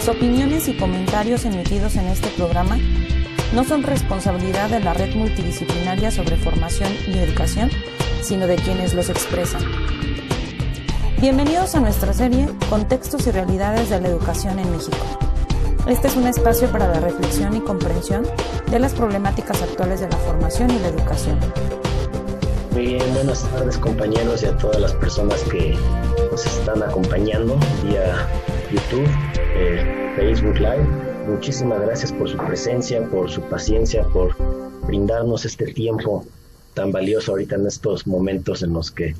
Las opiniones y comentarios emitidos en este programa no son responsabilidad de la red multidisciplinaria sobre formación y educación, sino de quienes los expresan. Bienvenidos a nuestra serie Contextos y Realidades de la Educación en México. Este es un espacio para la reflexión y comprensión de las problemáticas actuales de la formación y la educación. Bien, buenas tardes compañeros y a todas las personas que nos están acompañando vía YouTube, eh, Facebook Live. Muchísimas gracias por su presencia, por su paciencia, por brindarnos este tiempo tan valioso ahorita en estos momentos en los que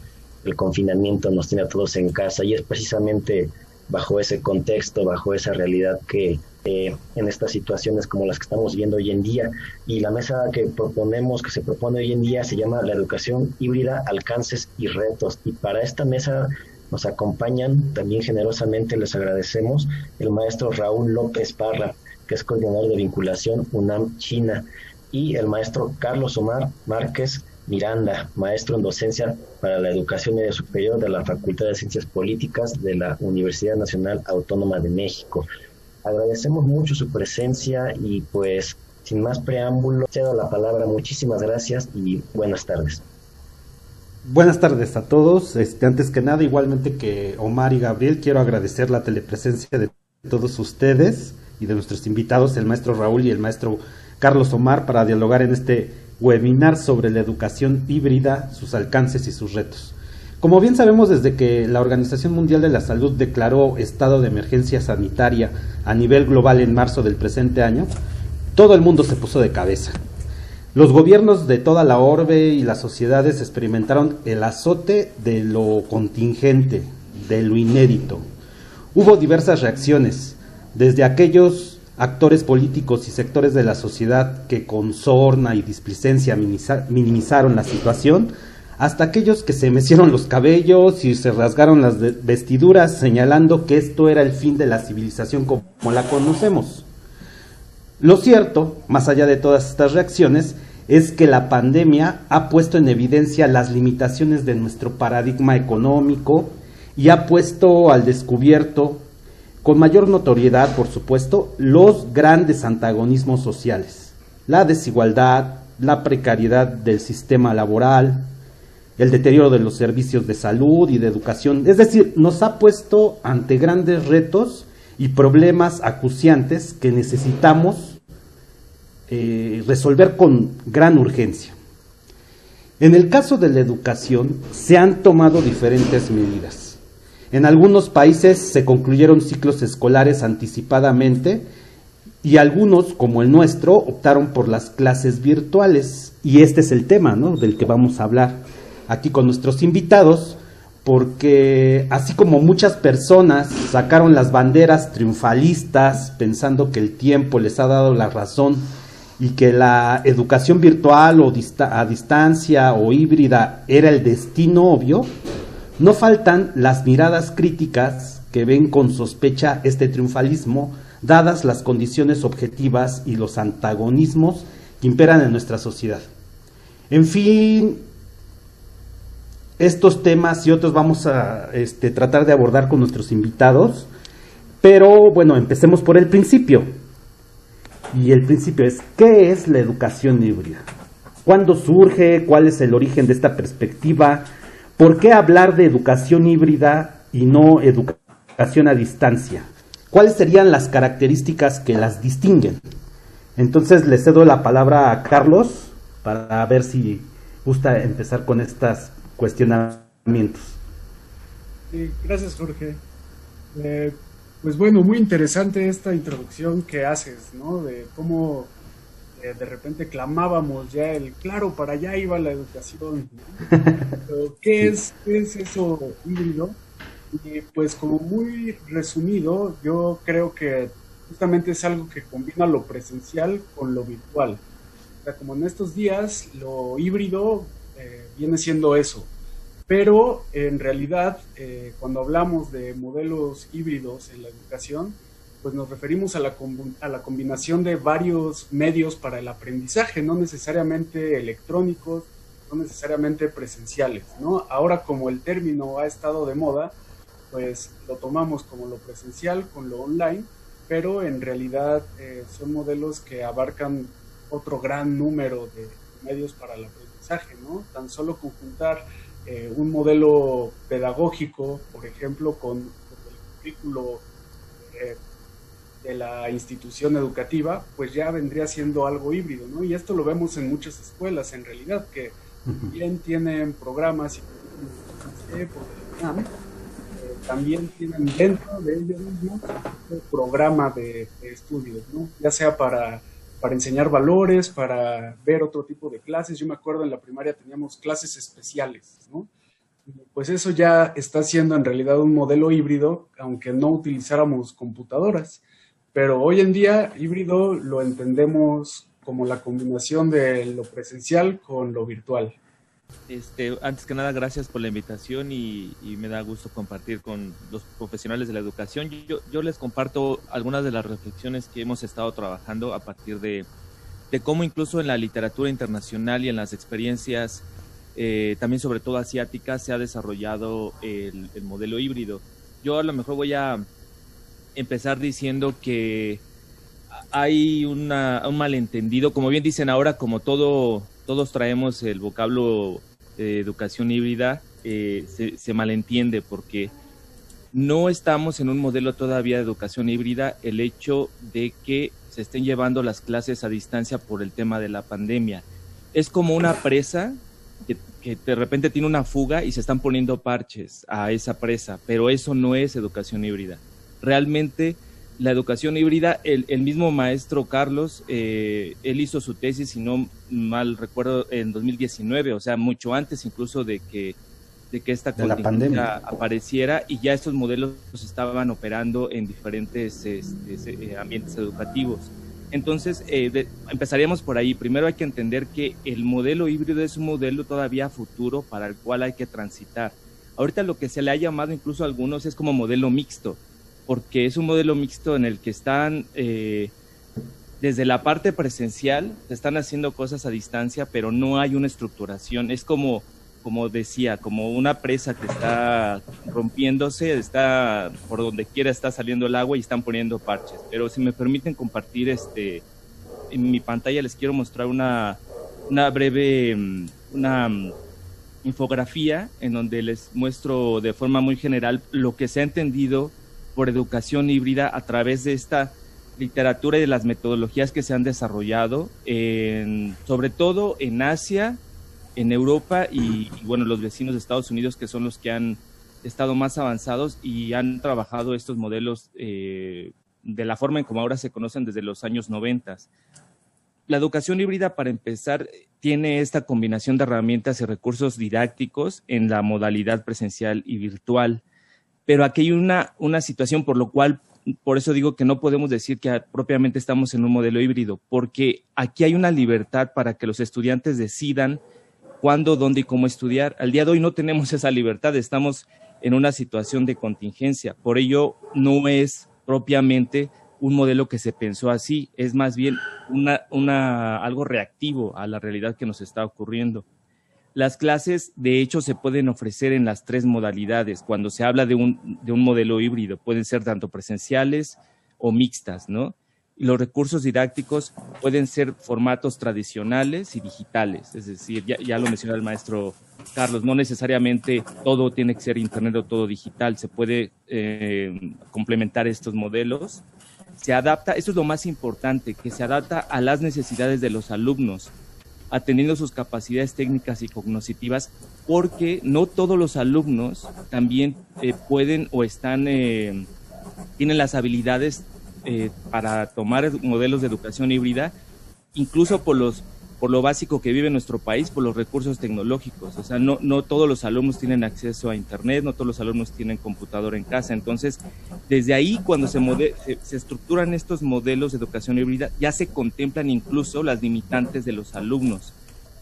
el confinamiento nos tiene a todos en casa y es precisamente bajo ese contexto, bajo esa realidad que eh, en estas situaciones como las que estamos viendo hoy en día. Y la mesa que proponemos, que se propone hoy en día, se llama la educación híbrida, alcances y retos. Y para esta mesa nos acompañan también generosamente, les agradecemos, el maestro Raúl López Parra, que es coordinador de vinculación UNAM China, y el maestro Carlos Omar Márquez Miranda, maestro en docencia para la educación media superior de la Facultad de Ciencias Políticas de la Universidad Nacional Autónoma de México. Agradecemos mucho su presencia y pues sin más preámbulo, cedo la palabra. Muchísimas gracias y buenas tardes. Buenas tardes a todos. Este, antes que nada, igualmente que Omar y Gabriel, quiero agradecer la telepresencia de todos ustedes y de nuestros invitados, el maestro Raúl y el maestro Carlos Omar, para dialogar en este webinar sobre la educación híbrida, sus alcances y sus retos. Como bien sabemos, desde que la Organización Mundial de la Salud declaró estado de emergencia sanitaria a nivel global en marzo del presente año, todo el mundo se puso de cabeza. Los gobiernos de toda la orbe y las sociedades experimentaron el azote de lo contingente, de lo inédito. Hubo diversas reacciones, desde aquellos actores políticos y sectores de la sociedad que con sorna y displicencia minimizaron la situación, hasta aquellos que se mecieron los cabellos y se rasgaron las vestiduras señalando que esto era el fin de la civilización como la conocemos. Lo cierto, más allá de todas estas reacciones, es que la pandemia ha puesto en evidencia las limitaciones de nuestro paradigma económico y ha puesto al descubierto, con mayor notoriedad, por supuesto, los grandes antagonismos sociales, la desigualdad, la precariedad del sistema laboral, el deterioro de los servicios de salud y de educación. Es decir, nos ha puesto ante grandes retos y problemas acuciantes que necesitamos eh, resolver con gran urgencia. En el caso de la educación se han tomado diferentes medidas. En algunos países se concluyeron ciclos escolares anticipadamente y algunos, como el nuestro, optaron por las clases virtuales. Y este es el tema del que vamos a hablar aquí con nuestros invitados porque así como muchas personas sacaron las banderas triunfalistas pensando que el tiempo les ha dado la razón y que la educación virtual o a distancia o híbrida era el destino obvio, no faltan las miradas críticas que ven con sospecha este triunfalismo, dadas las condiciones objetivas y los antagonismos que imperan en nuestra sociedad. En fin, estos temas y otros vamos a este, tratar de abordar con nuestros invitados. Pero bueno, empecemos por el principio. Y el principio es, ¿qué es la educación híbrida? ¿Cuándo surge? ¿Cuál es el origen de esta perspectiva? ¿Por qué hablar de educación híbrida y no educación a distancia? ¿Cuáles serían las características que las distinguen? Entonces le cedo la palabra a Carlos para ver si gusta empezar con estas cuestionamientos. gracias, Jorge. Eh, pues bueno, muy interesante esta introducción que haces, ¿no? De cómo eh, de repente clamábamos ya el, claro, para allá iba la educación. ¿qué, es, ¿Qué es eso híbrido? Y pues como muy resumido, yo creo que justamente es algo que combina lo presencial con lo virtual. O sea, como en estos días, lo híbrido eh, viene siendo eso. Pero en realidad, eh, cuando hablamos de modelos híbridos en la educación, pues nos referimos a la, a la combinación de varios medios para el aprendizaje, no necesariamente electrónicos, no necesariamente presenciales, ¿no? Ahora como el término ha estado de moda, pues lo tomamos como lo presencial con lo online pero en realidad eh, son modelos que abarcan otro gran número de medios para el aprendizaje, ¿no? Tan solo conjuntar eh, un modelo pedagógico, por ejemplo, con, el currículo eh, de la institución educativa, pues ya vendría siendo algo híbrido, ¿no? Y esto lo vemos en muchas escuelas, en realidad, que bien tienen programas y también tienen dentro de ellos mismos un programa de, estudios, ¿no? ya sea para, para enseñar valores, para ver otro tipo de clases. Yo me acuerdo en la primaria teníamos clases especiales, ¿no? Pues eso ya está siendo en realidad un modelo híbrido, aunque no utilizáramos computadoras. Pero hoy en día híbrido lo entendemos como la combinación de lo presencial con lo virtual. Este, antes que nada, gracias por la invitación y, me da gusto compartir con los profesionales de la educación. Yo, les comparto algunas de las reflexiones que hemos estado trabajando a partir de, cómo incluso en la literatura internacional y en las experiencias, eh, también sobre todo asiáticas, se ha desarrollado el, modelo híbrido. Yo a lo mejor voy a empezar diciendo que hay un malentendido, como bien dicen ahora, como todo todos traemos el vocablo de educación híbrida, eh, se, malentiende porque no estamos en un modelo todavía de educación híbrida. El hecho de que se estén llevando las clases a distancia por el tema de la pandemia es como una presa que de repente tiene una fuga y se están poniendo parches a esa presa, pero eso no es educación híbrida. Realmente la educación híbrida, el, mismo maestro Carlos, eh, él hizo su tesis, si no mal recuerdo, en 2019, o sea, mucho antes incluso de que, de que esta pandemia apareciera y ya estos modelos estaban operando en diferentes este, eh, ambientes educativos. Entonces, eh, empezaríamos por ahí. Primero hay que entender que el modelo híbrido es un modelo todavía futuro para el cual hay que transitar. Ahorita lo que se le ha llamado incluso a algunos es como modelo mixto porque es un modelo mixto en el que están eh, desde la parte presencial, se están haciendo cosas a distancia, pero no hay una estructuración. Es como, como decía, como una presa que está rompiéndose, está por donde quiera está saliendo el agua y están poniendo parches. Pero si me permiten compartir este, en mi pantalla les quiero mostrar una, una breve, mm, una mm, infografía en donde les muestro de forma muy general lo que se ha entendido por educación híbrida a través de esta literatura y de las metodologías que se han desarrollado, sobre todo en Asia, en Europa y, bueno, los vecinos de Estados Unidos que son los que han estado más avanzados y han trabajado estos modelos eh, de la forma en como ahora se conocen desde los años 90. La educación híbrida, para empezar, tiene esta combinación de herramientas y recursos didácticos en la modalidad presencial y virtual pero aquí hay una, una situación por lo cual, por eso digo que no podemos decir que propiamente estamos en un modelo híbrido, porque aquí hay una libertad para que los estudiantes decidan cuándo, dónde y cómo estudiar. Al día de hoy no tenemos esa libertad, estamos en una situación de contingencia, por ello no es propiamente un modelo que se pensó así, es más bien una, una, algo reactivo a la realidad que nos está ocurriendo. Las clases, de hecho, se pueden ofrecer en las tres modalidades. Cuando se habla de un, de un modelo híbrido, pueden ser tanto presenciales o mixtas, ¿no? Y los recursos didácticos pueden ser formatos tradicionales y digitales. Es decir, ya, lo mencionó el maestro Carlos, no necesariamente todo tiene que ser internet o todo digital. Se puede eh, complementar estos modelos. Se adapta, eso es lo más importante, que se adapta a las necesidades de los alumnos atendiendo sus capacidades técnicas y cognitivas, porque no todos los alumnos también eh, pueden o están, eh, tienen las habilidades eh, para tomar modelos de educación híbrida, incluso por los por lo básico que vive nuestro país, por los recursos tecnológicos. O sea, no, todos los alumnos tienen acceso a Internet, no todos los alumnos tienen computadora en casa. Entonces, desde ahí, cuando se, se, estructuran estos modelos de educación híbrida, ya se contemplan incluso las limitantes de los alumnos.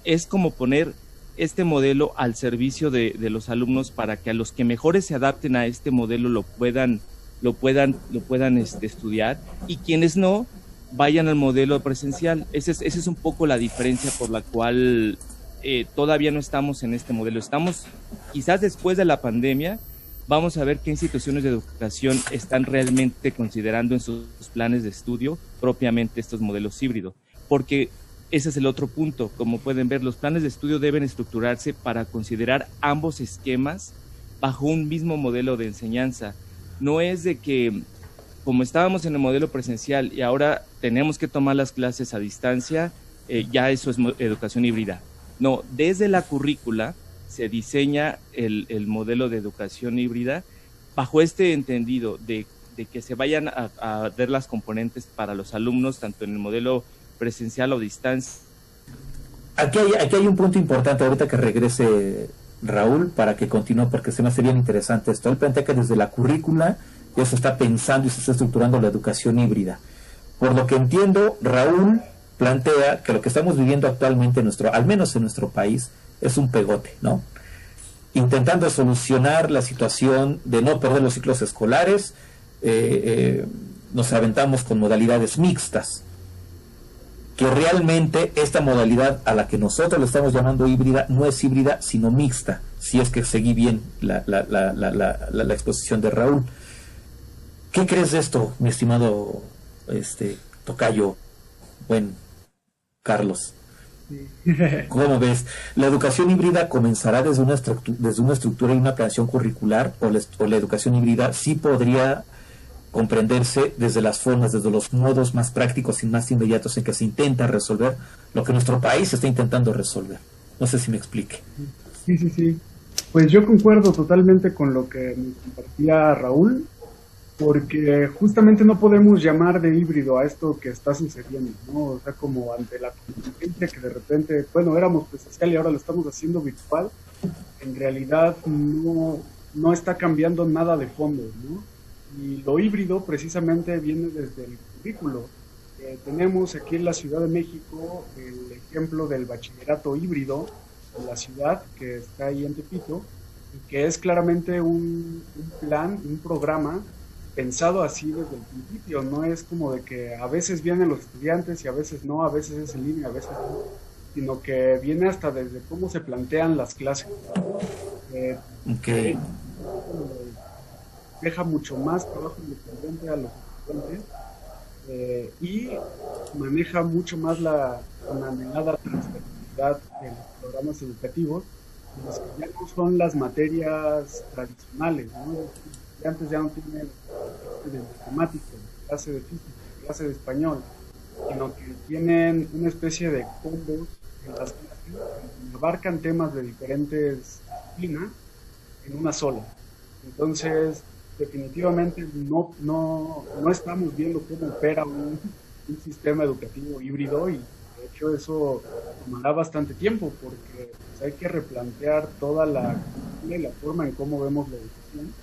Es como poner este modelo al servicio de, los alumnos para que a los que mejores se adapten a este modelo lo puedan, lo puedan, lo puedan este, estudiar y quienes no, vayan al modelo presencial. Esa es, ese es un poco la diferencia por la cual eh, todavía no estamos en este modelo. Estamos quizás después de la pandemia, vamos a ver qué instituciones de educación están realmente considerando en sus planes de estudio propiamente estos modelos híbridos. Porque ese es el otro punto. Como pueden ver, los planes de estudio deben estructurarse para considerar ambos esquemas bajo un mismo modelo de enseñanza. No es de que, como estábamos en el modelo presencial y ahora tenemos que tomar las clases a distancia, eh, ya eso es educación híbrida. No, desde la currícula se diseña el, modelo de educación híbrida bajo este entendido de, que se vayan a, ver las componentes para los alumnos, tanto en el modelo presencial o distancia. Aquí hay, aquí hay un punto importante ahorita que regrese Raúl para que continúe porque se me hace bien interesante esto. Él plantea que desde la currícula ya se está pensando y se está estructurando la educación híbrida. Por lo que entiendo, Raúl plantea que lo que estamos viviendo actualmente, en nuestro, al menos en nuestro país, es un pegote, ¿no? Intentando solucionar la situación de no perder los ciclos escolares, eh, eh, nos aventamos con modalidades mixtas, que realmente esta modalidad a la que nosotros le estamos llamando híbrida no es híbrida, sino mixta, si es que seguí bien la, la, la, la exposición de Raúl. ¿Qué crees de esto, mi estimado este, Tocayo? Buen Carlos. ¿Cómo ves? ¿La educación híbrida comenzará desde una, desde una estructura y una planeación curricular o, la educación híbrida sí podría comprenderse desde las formas, desde los modos más prácticos y más inmediatos en que se intenta resolver lo que nuestro país está intentando resolver? No sé si me explique. Sí, sí, sí. Pues yo concuerdo totalmente con lo que compartía Raúl porque justamente no podemos llamar de híbrido a esto que está sucediendo, ¿no? O sea, como ante la contingencia que de repente, bueno, éramos presencial y ahora lo estamos haciendo virtual, en realidad no, no está cambiando nada de fondo, ¿no? Y lo híbrido precisamente viene desde el currículo. Eh, tenemos aquí en la Ciudad de México el ejemplo del bachillerato híbrido en la ciudad que está ahí en Tepito, que es claramente un plan, un programa pensado así desde el principio, no es como de que a veces vienen los estudiantes y a veces no, a veces es en línea, a veces no, sino que viene hasta desde cómo se plantean las clases. Eh, deja mucho más trabajo independiente a los estudiantes eh, y maneja mucho más la, la transversalidad de los programas educativos, los que ya no son las materias tradicionales, ¿no? Antes ya no tienen de matemáticas, clase de física, clase de español, sino que tienen una especie de combos en las que abarcan temas de diferentes disciplinas en una sola. Entonces, definitivamente no, no, no estamos viendo cómo opera un, un sistema educativo híbrido y de hecho eso tomará bastante tiempo porque pues, hay que replantear toda la, la forma en cómo vemos la educación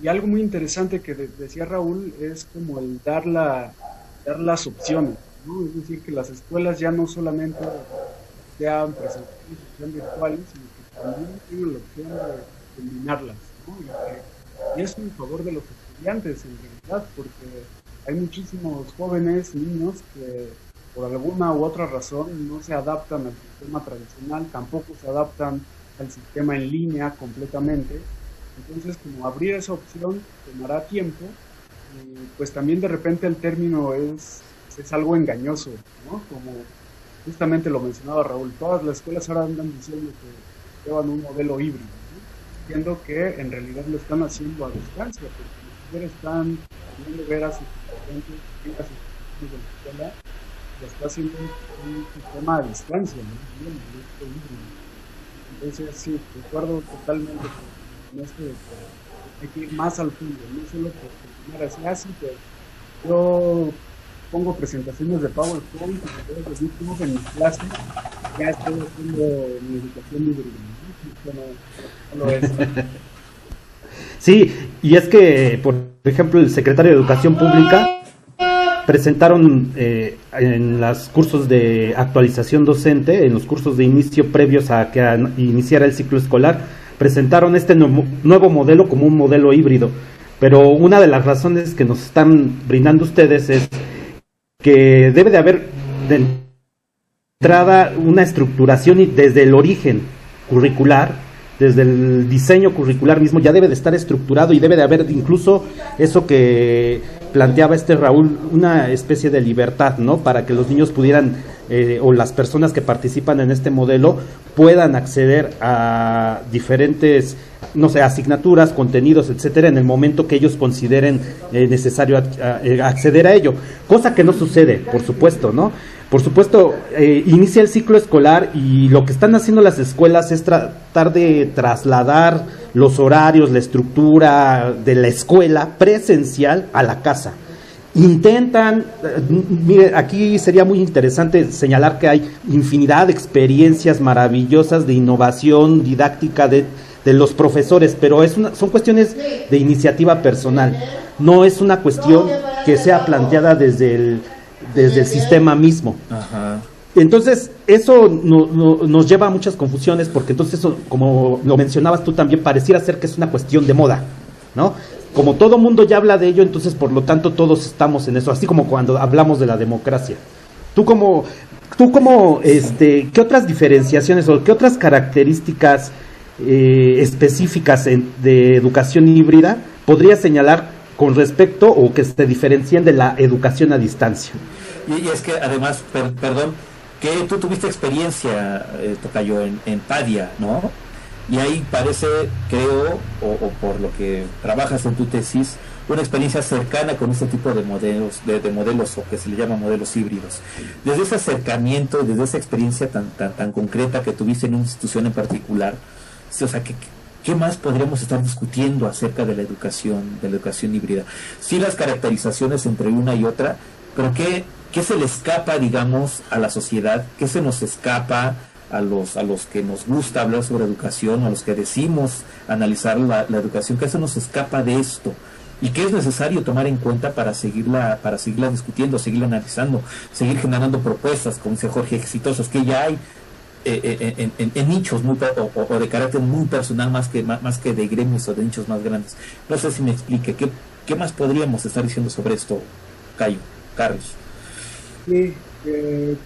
y algo muy interesante que decía Raúl es como el dar, la, dar las opciones, ¿no? Es decir, que las escuelas ya no solamente sean presenciales, sean virtuales, sino que también tienen la opción de combinarlas, ¿no? Y, eso en favor de los estudiantes, en realidad, porque hay muchísimos jóvenes, niños, que por alguna u otra razón no se adaptan al sistema tradicional, tampoco se adaptan al sistema en línea completamente, entonces, como abrir esa opción tomará tiempo, pues también de repente el término es, es algo engañoso, ¿no? Como justamente lo mencionaba Raúl, todas las escuelas ahora andan diciendo que llevan un modelo híbrido, ¿no? siendo que en realidad lo están haciendo a distancia, porque los están viendo ver a sus estudiantes, a sus de la escuela, lo está haciendo un, sistema a distancia, ¿no? Entonces, sí, recuerdo totalmente hay que ir más al fondo, no solo por así, así que yo pongo presentaciones de PowerPoint y de YouTube en mi clase, ya estoy haciendo mi educación es. Sí, y es que, por ejemplo, el secretario de Educación Pública presentaron eh, en los cursos de actualización docente, en los cursos de inicio previos a que iniciara el ciclo escolar, presentaron este nuevo modelo como un modelo híbrido. Pero una de las razones que nos están brindando ustedes es que debe de haber de entrada una estructuración desde el origen curricular desde el diseño curricular mismo ya debe de estar estructurado y debe de haber incluso eso que planteaba este Raúl, una especie de libertad, ¿no? Para que los niños pudieran, eh, o las personas que participan en este modelo, puedan acceder a diferentes, no sé, asignaturas, contenidos, etcétera, en el momento que ellos consideren eh, necesario eh, acceder a ello. Cosa que no sucede, por supuesto, ¿no? Por supuesto, inicia el ciclo escolar y lo que están haciendo las escuelas es tratar de trasladar los horarios, la estructura de la escuela presencial a la casa. Intentan, eh, mire, aquí sería muy interesante señalar que hay infinidad de experiencias maravillosas de innovación didáctica de, los profesores, pero es una, son cuestiones de iniciativa personal, no es una cuestión que sea planteada desde el, desde el sistema mismo. Ajá. Entonces, eso nos lleva a muchas confusiones porque entonces, eso, como lo mencionabas tú también, pareciera ser que es una cuestión de moda, ¿no? Como todo mundo ya habla de ello, entonces por lo tanto todos estamos en eso, así como cuando hablamos de la democracia. Tú como, tú como, este, ¿qué otras diferenciaciones o qué otras características eh, específicas de educación híbrida podrías señalar con respecto o que se diferencien de la educación a distancia? Y, es que además, perdón, que tú tuviste experiencia, eh, Tocayo, en, en Padia, ¿no? Y ahí parece, creo, o, por lo que trabajas en tu tesis, una experiencia cercana con este tipo de modelos, de, modelos o que se le llama modelos híbridos. Desde ese acercamiento, desde esa experiencia tan, tan, tan concreta que tuviste en una institución en particular, o sea, ¿qué, ¿qué más podríamos estar discutiendo acerca de la educación, de la educación híbrida? Sí las caracterizaciones entre una y otra, pero ¿qué, ¿Qué se le escapa, digamos, a la sociedad? ¿Qué se nos escapa a los, a los que nos gusta hablar sobre educación, a los que decimos analizar la, educación? ¿Qué se nos escapa de esto? ¿Y qué es necesario tomar en cuenta para seguirla, para seguirla discutiendo, seguirla analizando, seguir generando propuestas, como dice Jorge, exitosas que ya hay eh, eh, en, nichos muy, o, de carácter muy personal más que, más, que de gremios o de nichos más grandes? No sé si me explique. ¿Qué, qué más podríamos estar diciendo sobre esto, Cayo, Carlos? Sí, eh,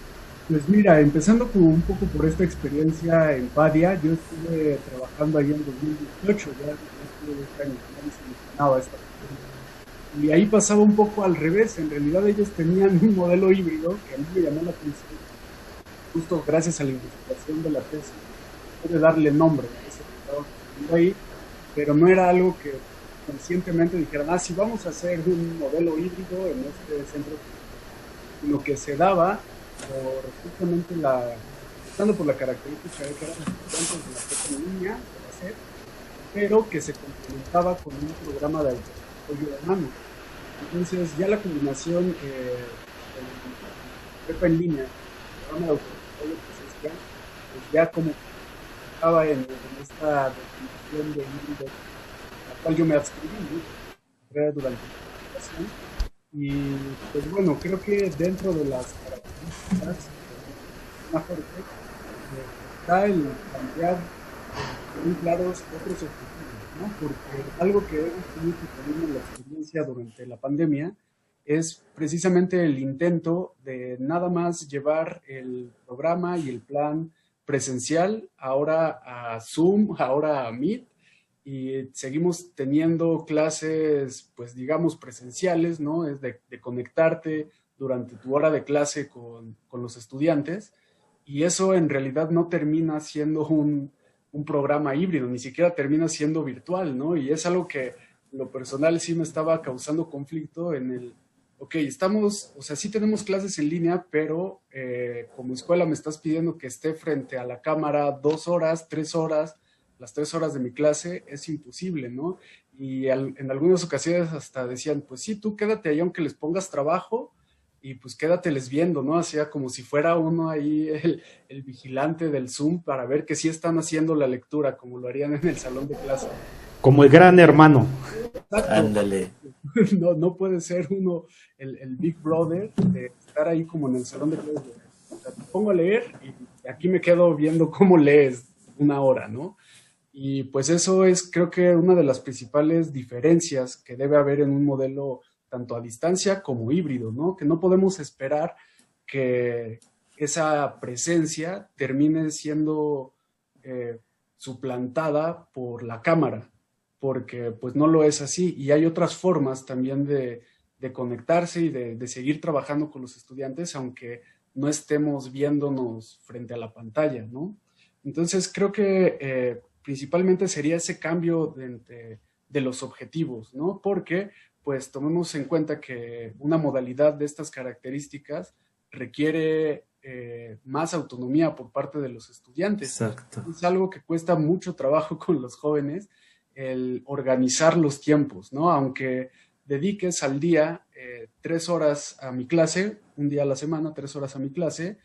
pues mira, empezando como un poco por esta experiencia en Padia, yo estuve trabajando ahí en 2018, ya estuve este año, mencionaba esta y ahí pasaba un poco al revés, en realidad ellos tenían un modelo híbrido que a mí me llamó la atención, justo gracias a la investigación de la tesis, puede darle nombre a ese que ahí, pero no era algo que conscientemente dijeran, ah, si vamos a hacer un modelo híbrido en este centro lo que se daba por justamente la, estando por la característica de que eran estudiantes de la propia línea, hacer, pero que se complementaba con un programa de apoyo de mano. Entonces ya la combinación eh, prepa en línea, programa de autodesarrollo presencial, pues ya como estaba en, esta definición de híbrido, la cual yo me adscribí ¿no? durante la educación y pues bueno, creo que dentro de las características mejor eh, está el plantear muy claros otros objetivos, ¿no? Porque algo que hemos tenido también en la experiencia durante la pandemia es precisamente el intento de nada más llevar el programa y el plan presencial ahora a Zoom, ahora a Meet, y seguimos teniendo clases, pues digamos, presenciales, ¿no? Es de, conectarte durante tu hora de clase con, los estudiantes y eso en realidad no termina siendo un, programa híbrido, ni siquiera termina siendo virtual, ¿no? Y es algo que lo personal sí me estaba causando conflicto en el, ok, estamos, o sea, sí tenemos clases en línea, pero eh, como escuela me estás pidiendo que esté frente a la cámara dos horas, tres horas, las tres horas de mi clase es imposible, ¿no? Y en algunas ocasiones hasta decían, pues sí, tú quédate ahí aunque les pongas trabajo y pues quédateles viendo, ¿no? Hacía como si fuera uno ahí el, vigilante del Zoom para ver que sí están haciendo la lectura, como lo harían en el salón de clase. Como el gran hermano. Ándale. No, no puede ser uno el, Big Brother de estar ahí como en el salón de clase. te pongo a leer y aquí me quedo viendo cómo lees una hora, ¿no? Y pues eso es creo que una de las principales diferencias que debe haber en un modelo tanto a distancia como híbrido, ¿no? Que no podemos esperar que esa presencia termine siendo eh, suplantada por la cámara, porque pues no lo es así y hay otras formas también de, conectarse y de, seguir trabajando con los estudiantes, aunque no estemos viéndonos frente a la pantalla, ¿no? Entonces creo que eh, principalmente sería ese cambio de, de, los objetivos, ¿no? Porque pues tomemos en cuenta que una modalidad de estas características requiere eh, más autonomía por parte de los estudiantes. Exacto. Es algo que cuesta mucho trabajo con los jóvenes, el organizar los tiempos, ¿no? Aunque dediques al día eh, tres horas a mi clase, un día a la semana, tres horas a mi clase,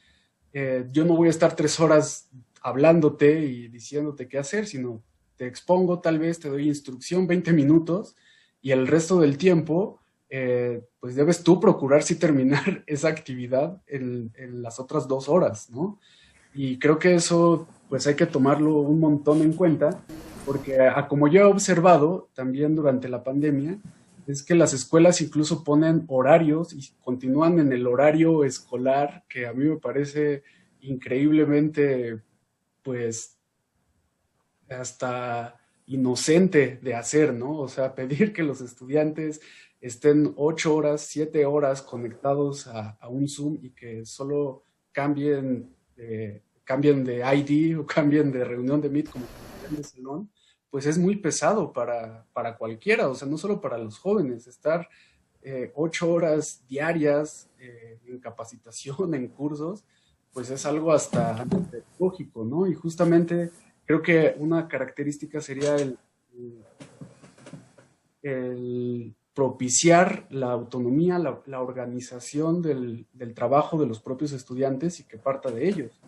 eh, yo no voy a estar tres horas hablándote y diciéndote qué hacer, sino te expongo, tal vez te doy instrucción 20 minutos y el resto del tiempo, eh, pues debes tú procurar si terminar esa actividad en, las otras dos horas, ¿no? Y creo que eso, pues hay que tomarlo un montón en cuenta, porque a, como yo he observado también durante la pandemia, es que las escuelas incluso ponen horarios y continúan en el horario escolar, que a mí me parece increíblemente, pues, hasta inocente de hacer, ¿no? O sea, pedir que los estudiantes estén ocho horas, siete horas conectados a, un Zoom y que solo cambien, cambien de ID o cambien de reunión de Meet como el salón, pues es muy pesado para, para, cualquiera, o sea, no solo para los jóvenes, estar eh, ocho horas diarias eh, en capacitación, en cursos, pues es algo hasta lógico, ¿no? Y justamente creo que una característica sería el, propiciar la autonomía, la, organización del, trabajo de los propios estudiantes y que parta de ellos.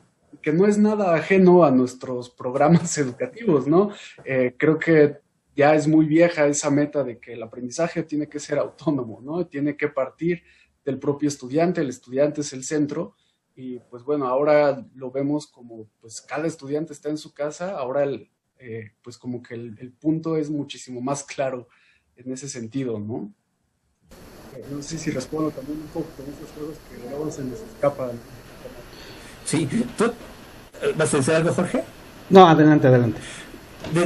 Que no es nada ajeno a nuestros programas educativos, ¿no? Eh, creo que ya es muy vieja esa meta de que el aprendizaje tiene que ser autónomo, ¿no? Tiene que partir del propio estudiante, el estudiante es el centro, y pues bueno, ahora lo vemos como pues cada estudiante está en su casa, ahora el, eh, pues como que el, punto es muchísimo más claro en ese sentido, ¿no? Eh, no sé si respondo también un poco con esas cosas que luego se nos escapan. Sí, ¿tú vas a decir algo, Jorge? No, adelante, adelante.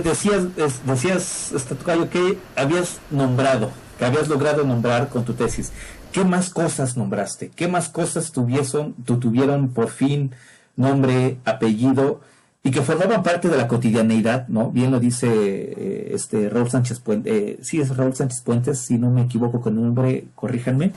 decías, decías, este, que habías nombrado, que habías logrado nombrar con tu tesis. ¿Qué más cosas nombraste? ¿Qué más cosas tuvieron, tuvieron por fin nombre, apellido y que formaban parte de la cotidianeidad, ¿no? Bien lo dice eh, este Raúl Sánchez Puentes, eh, sí es Raúl Sánchez Puentes, si no me equivoco con el nombre, corríjanme.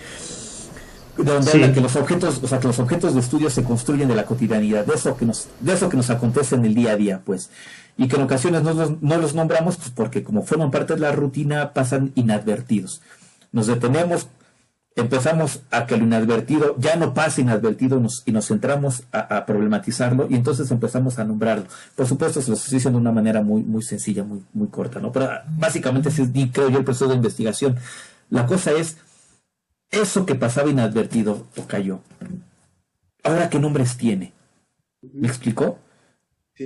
donde que los objetos, o sea, que los objetos de estudio se construyen de la cotidianidad, de eso que nos, de eso que nos acontece en el día a día, pues, y que en ocasiones no los, no los nombramos, pues porque como forman parte de la rutina pasan inadvertidos. Nos detenemos, empezamos a que lo inadvertido ya no pase inadvertido y nos centramos a, problematizarlo y entonces empezamos a nombrarlo. Por supuesto, se lo estoy diciendo de una manera muy, muy sencilla, muy, muy corta, ¿no? Pero básicamente ese es, creo yo, el proceso de investigación. La cosa es, eso que pasaba inadvertido o cayó, ¿ahora qué nombres tiene? ¿Me explicó?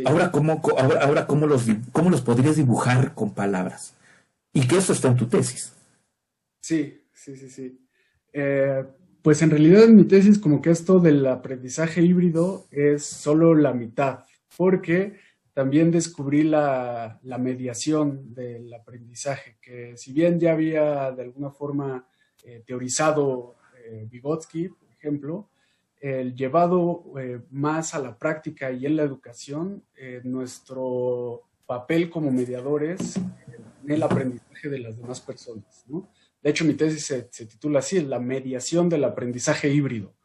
Ahora, ¿cómo, ahora, ahora ¿cómo, los, ¿cómo los podrías dibujar con palabras? Y que eso está en tu tesis. Sí, sí, sí, sí. Eh, pues en realidad en mi tesis como que esto del aprendizaje híbrido es solo la mitad, porque también descubrí la, mediación del aprendizaje, que si bien ya había de alguna forma eh, teorizado eh, Vygotsky, por ejemplo, el llevado más a la práctica y en la educación, nuestro papel como mediadores en el aprendizaje de las demás personas, ¿no? De hecho, mi tesis se, titula así, la mediación del aprendizaje híbrido.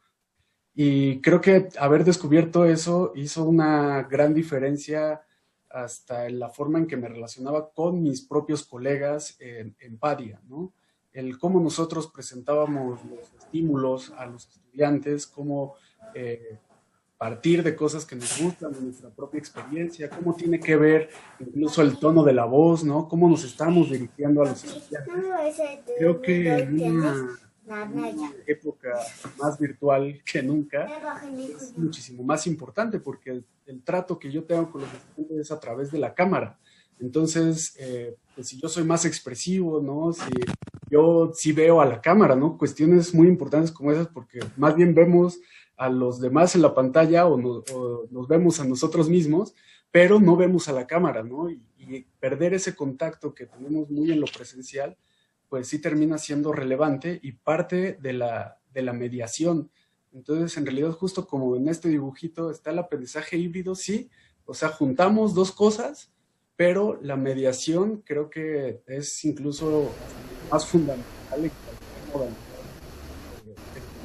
Y creo que haber descubierto eso hizo una gran diferencia hasta en la forma en que me relacionaba con mis propios colegas en, en Padia, ¿no? El cómo nosotros presentábamos los estímulos a los estudiantes, cómo eh, partir de cosas que nos gustan, de nuestra propia experiencia, cómo tiene que ver incluso el tono de la voz, ¿no? Cómo nos estamos dirigiendo a los estudiantes. Creo que en una, época más virtual que nunca es muchísimo más importante porque el, trato que yo tengo con los estudiantes es a través de la cámara. Entonces, eh, pues si yo soy más expresivo, ¿no? Si yo sí veo a la cámara, ¿no? Cuestiones muy importantes como esas porque más bien vemos a los demás en la pantalla o, nos vemos a nosotros mismos, pero no vemos a la cámara, ¿no? Y, perder ese contacto que tenemos muy en lo presencial, pues sí termina siendo relevante y parte de la, de la mediación. Entonces, en realidad, justo como en este dibujito está el aprendizaje híbrido, sí, o sea, juntamos dos cosas, pero la mediación creo que es incluso más fundamental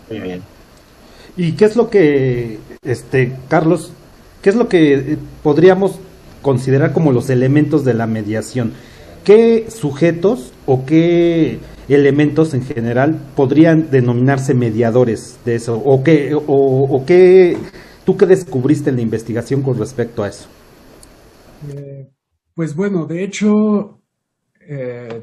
Muy bien. ¿Y qué es lo que, este, Carlos, qué es lo que podríamos considerar como los elementos de la mediación? ¿Qué sujetos o qué elementos en general podrían denominarse mediadores de eso? ¿O qué, o, qué, tú qué descubriste en la investigación con respecto a eso? Eh, pues bueno, de hecho, eh,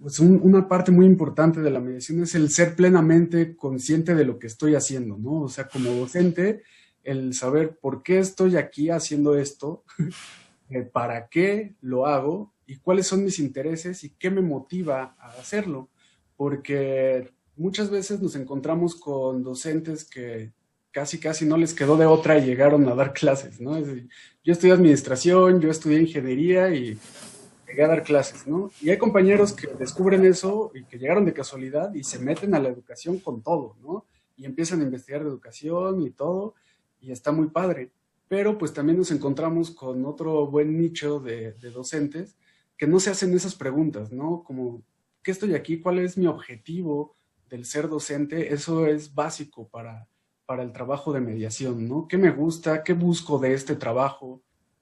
pues una parte muy importante de la mediación es el ser plenamente consciente de lo que estoy haciendo, ¿no? O sea, como docente, el saber por qué estoy aquí haciendo esto, eh, para qué lo hago y cuáles son mis intereses y qué me motiva a hacerlo. Porque muchas veces nos encontramos con docentes que casi casi no les quedó de otra y llegaron a dar clases, ¿no? yo estudié administración, yo estudié ingeniería y llegué a dar clases, ¿no? Y hay compañeros que descubren eso y que llegaron de casualidad y se meten a la educación con todo, ¿no? Y empiezan a investigar de educación y todo, y está muy padre. Pero pues también nos encontramos con otro buen nicho de, de docentes que no se hacen esas preguntas, ¿no? Como, ¿qué estoy aquí? ¿Cuál es mi objetivo del ser docente? Eso es básico para para el trabajo de mediación, ¿no? ¿Qué me gusta? ¿Qué busco de este trabajo?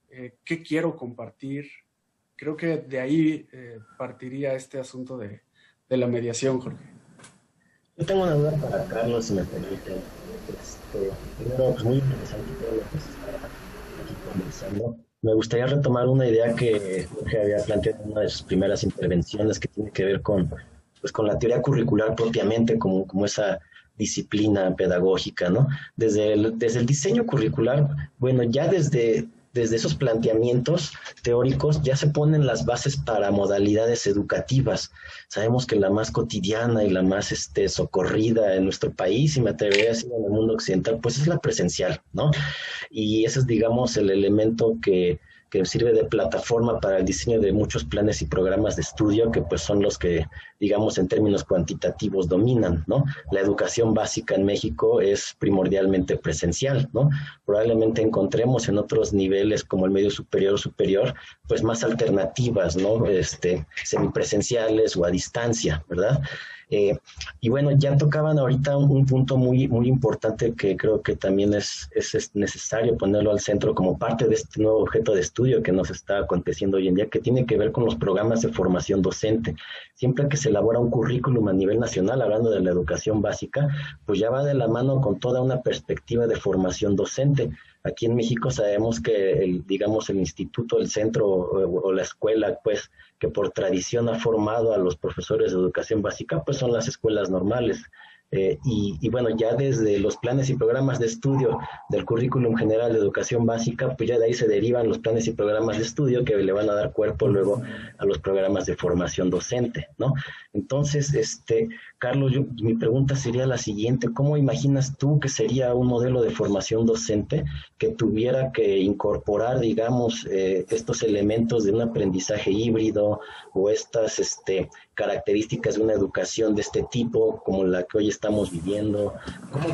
Eh, ¿Qué quiero compartir? Creo que de ahí eh, partiría este asunto de, la mediación, Jorge. Yo tengo una duda para Carlos, si me permite. Este, primero, pues muy interesante todo lo que se está aquí conversando. Me gustaría retomar una idea que Jorge había planteado en una de sus primeras intervenciones que tiene que ver con, pues, con la teoría curricular propiamente, como, como esa disciplina pedagógica, ¿no? Desde el, desde el diseño curricular, bueno, ya desde, desde esos planteamientos teóricos ya se ponen las bases para modalidades educativas. Sabemos que la más cotidiana y la más este, socorrida en nuestro país, y me atrevería a en el mundo occidental, pues es la presencial, ¿no? Y ese es, digamos, el elemento que que sirve de plataforma para el diseño de muchos planes y programas de estudio que pues son los que, digamos, en términos cuantitativos dominan, ¿no? La educación básica en México es primordialmente presencial, ¿no? Probablemente encontremos en otros niveles como el medio superior o superior, pues más alternativas, ¿no? Este, semipresenciales o a distancia, ¿verdad? Eh, y bueno, ya tocaban ahorita un, punto muy, muy importante que creo que también es, es, necesario ponerlo al centro como parte de este nuevo objeto de estudio que nos está aconteciendo hoy en día, que tiene que ver con los programas de formación docente. Siempre que se elabora un currículum a nivel nacional, hablando de la educación básica, pues ya va de la mano con toda una perspectiva de formación docente. Aquí en México sabemos que, el, digamos, el instituto, el centro o, la escuela, pues, que por tradición ha formado a los profesores de educación básica, pues son las escuelas normales. Eh, y, bueno, ya desde los planes y programas de estudio del currículum general de educación básica, pues ya de ahí se derivan los planes y programas de estudio que le van a dar cuerpo luego a los programas de formación docente, ¿no? Entonces, este, Carlos, mi pregunta sería la siguiente, ¿cómo imaginas tú que sería un modelo de formación docente que tuviera que incorporar, digamos, eh, estos elementos de un aprendizaje híbrido o estas este, características de una educación de este tipo como la que hoy estamos viviendo? ¿Cómo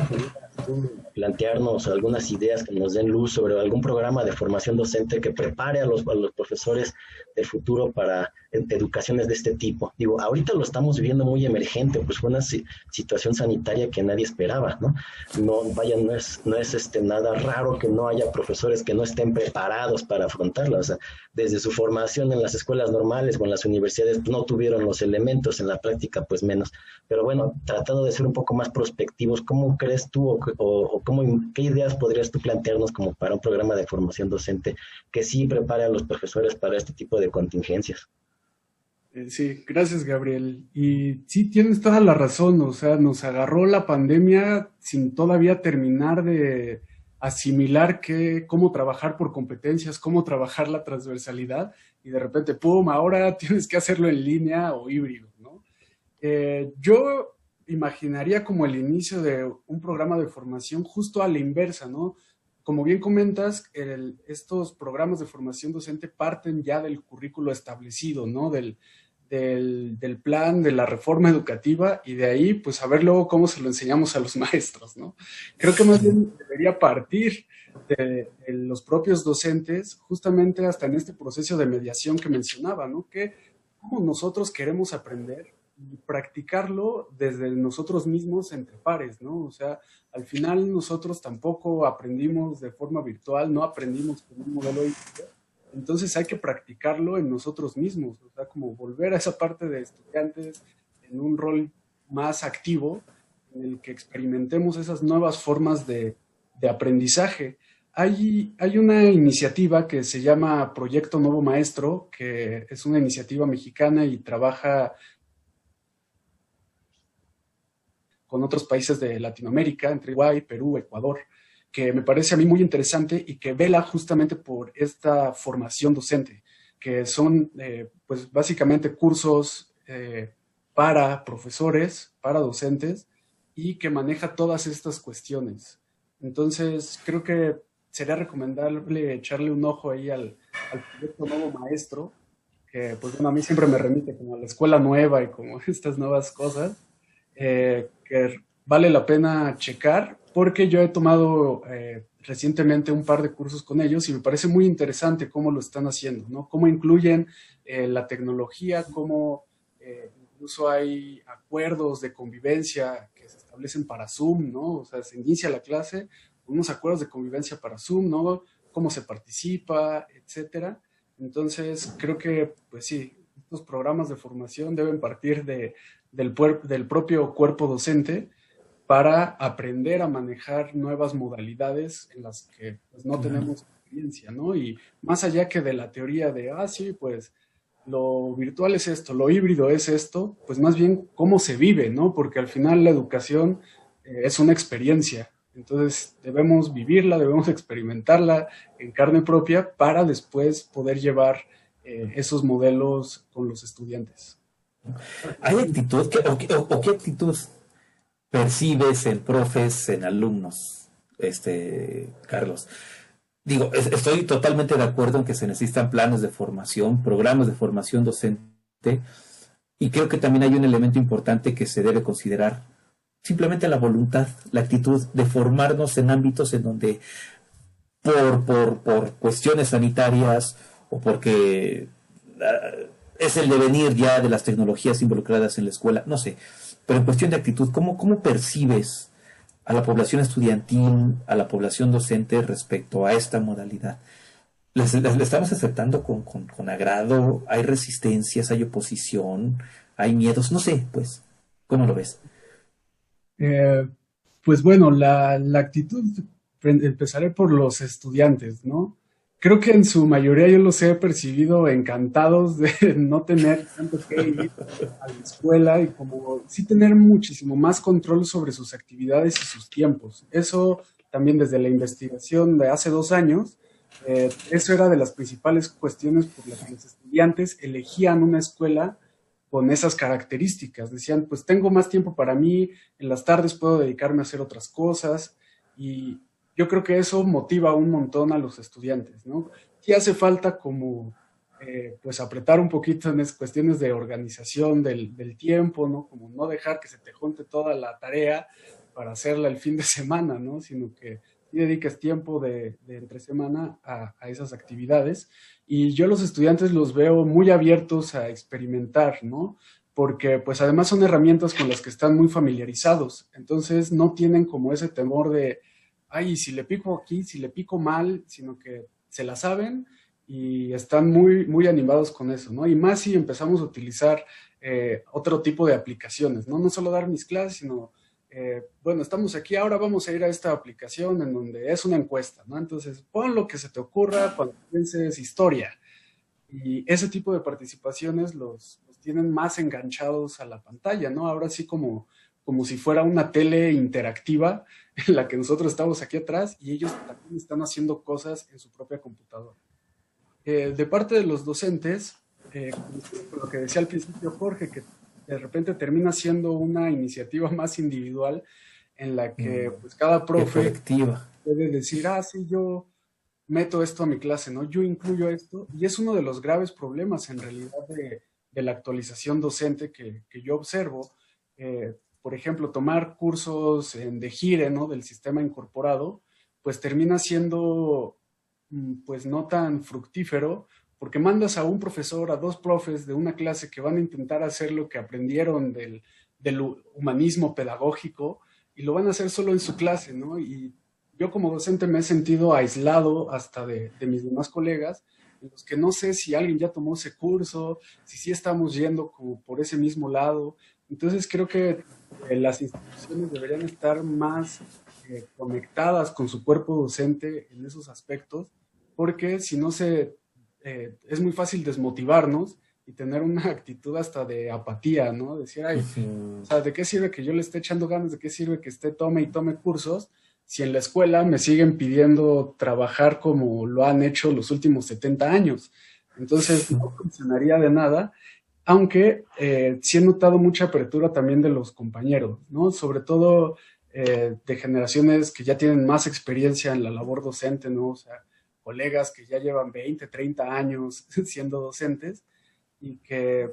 plantearnos algunas ideas que nos den luz sobre algún programa de formación docente que prepare a los, a los profesores del futuro para educaciones de este tipo. Digo, ahorita lo estamos viviendo muy emergente, pues fue una situación sanitaria que nadie esperaba, ¿no? No, vaya, no es, no es este, nada raro que no haya profesores que no estén preparados para afrontarla, o sea, desde su formación en las escuelas normales o en las universidades no tuvieron los elementos, en la práctica pues menos. Pero bueno, tratando de ser un poco más prospectivos, ¿cómo crees tú o, o, cómo, qué ideas podrías tú plantearnos como para un programa de formación docente que sí prepare a los profesores para este tipo de contingencias? Eh, sí, gracias Gabriel. Y sí, tienes toda la razón, o sea, nos agarró la pandemia sin todavía terminar de asimilar que, cómo trabajar por competencias, cómo trabajar la transversalidad y de repente, ¡pum!, ahora tienes que hacerlo en línea o híbrido, ¿no? Eh, yo imaginaría como el inicio de un programa de formación justo a la inversa, ¿no? como bien comentas, estos programas de formación docente parten ya del currículo establecido, ¿no? Del, plan de la reforma educativa y de ahí, pues, a ver luego cómo se lo enseñamos a los maestros, ¿no? Creo que más bien debería partir de, los propios docentes, justamente hasta en este proceso de mediación que mencionaba, ¿no? Que cómo nosotros queremos aprender practicarlo desde nosotros mismos entre pares, ¿no? O sea, al final nosotros tampoco aprendimos de forma virtual, no aprendimos con un modelo entonces hay que practicarlo en nosotros mismos, o sea, como volver a esa parte de estudiantes en un rol más activo en el que experimentemos esas nuevas formas de, de aprendizaje. Hay, hay, una iniciativa que se llama Proyecto Nuevo Maestro, que es una iniciativa mexicana y trabaja con otros países de Latinoamérica, entre Uruguay, Perú, Ecuador, que me parece a mí muy interesante y que vela justamente por esta formación docente, que son eh, pues básicamente cursos eh, para profesores, para docentes y que maneja todas estas cuestiones. Entonces, creo que sería recomendable echarle un ojo ahí al, proyecto Nuevo Maestro, que pues bueno, a mí siempre me remite como a la escuela nueva y como estas nuevas cosas. Eh, que vale la pena checar porque yo he tomado eh, recientemente un par de cursos con ellos y me parece muy interesante cómo lo están haciendo, ¿no? Cómo incluyen eh, la tecnología, cómo incluso hay acuerdos de convivencia que se establecen para Zoom, ¿no? O sea, se inicia la clase, unos acuerdos de convivencia para Zoom, ¿no? Cómo se participa, etcétera. Entonces, creo que, pues sí, estos programas de formación deben partir de, del, del propio cuerpo docente para aprender a manejar nuevas modalidades en las que pues, no tenemos experiencia, ¿no? Y más allá que de la teoría de, ah, sí, pues lo virtual es esto, lo híbrido es esto, pues más bien cómo se vive, ¿no? Porque al final la educación eh, es una experiencia, entonces debemos vivirla, debemos experimentarla en carne propia para después poder llevar eh, esos modelos con los estudiantes. ¿Hay actitud o, qué, actitud percibes en profes, en alumnos, este, Carlos? Digo, estoy totalmente de acuerdo en que se necesitan planes de formación, programas de formación docente, y creo que también hay un elemento importante que se debe considerar, simplemente la voluntad, la actitud de formarnos en ámbitos en donde por, por, por cuestiones sanitarias o porque ah, es el devenir ya de las tecnologías involucradas en la escuela, no sé. Pero en cuestión de actitud, ¿cómo, cómo percibes a la población estudiantil, a la población docente respecto a esta modalidad? ¿Le estamos aceptando con, con, agrado? ¿Hay resistencias? ¿Hay oposición? ¿Hay miedos? No sé, pues, ¿cómo lo ves? Eh, pues bueno, la, la actitud, empezaré por los estudiantes, ¿no? Creo que en su mayoría yo los he percibido encantados de no tener tanto que ir a la escuela y como sí tener muchísimo más control sobre sus actividades y sus tiempos. Eso también desde la investigación de hace dos años, eh, eso era de las principales cuestiones por las que los estudiantes elegían una escuela con esas características. Decían, pues tengo más tiempo para mí, en las tardes puedo dedicarme a hacer otras cosas y yo creo que eso motiva un montón a los estudiantes, ¿no? Y hace falta como, eh, pues, apretar un poquito en cuestiones de organización del, tiempo, ¿no? Como no dejar que se te junte toda la tarea para hacerla el fin de semana, ¿no? Sino que dediques tiempo de, entre semana a, a, esas actividades. Y yo los estudiantes los veo muy abiertos a experimentar, ¿no? Porque pues además son herramientas con las que están muy familiarizados. Entonces no tienen como ese temor de, ay, si le pico aquí, si le pico mal, sino que se la saben y están muy, muy animados con eso, ¿no? Y más si empezamos a utilizar eh, otro tipo de aplicaciones, ¿no? No solo dar mis clases, sino, eh, bueno, estamos aquí, ahora vamos a ir a esta aplicación en donde es una encuesta, ¿no? Entonces, pon lo que se te ocurra cuando pienses historia. Y ese tipo de participaciones los, los tienen más enganchados a la pantalla, ¿no? Ahora sí como como si fuera una tele interactiva en la que nosotros estamos aquí atrás y ellos también están haciendo cosas en su propia computadora. Eh, de parte de los docentes, eh, lo que decía al principio Jorge, que de repente termina siendo una iniciativa más individual en la que mm. pues cada profe puede decir, ah, sí, yo meto esto a mi clase, ¿no? Yo incluyo esto. Y es uno de los graves problemas en realidad de, la actualización docente que, yo observo. Eh, por ejemplo, tomar cursos en de Gire, ¿no? Del sistema incorporado, pues termina siendo, mm, pues no tan fructífero, porque mandas a un profesor, a dos profes de una clase que van a intentar hacer lo que aprendieron del, humanismo pedagógico y lo van a hacer solo en su clase, ¿no? Y yo como docente me he sentido aislado hasta de, mis demás colegas, en los que no sé si alguien ya tomó ese curso, si sí estamos yendo como por ese mismo lado. Entonces creo que eh, las instituciones deberían estar más eh, conectadas con su cuerpo docente en esos aspectos, porque si no se, eh, es muy fácil desmotivarnos y tener una actitud hasta de apatía, ¿no? Decir, ay, o sea, ¿de qué sirve que yo le esté echando ganas? ¿De qué sirve que esté tome y tome cursos? Si en la escuela me siguen pidiendo trabajar como lo han hecho los últimos 70 años. Entonces, no funcionaría de nada, aunque eh, sí he notado mucha apertura también de los compañeros, ¿no? Sobre todo eh, de generaciones que ya tienen más experiencia en la labor docente, ¿no? O sea, colegas que ya llevan 20, 30 años siendo docentes y que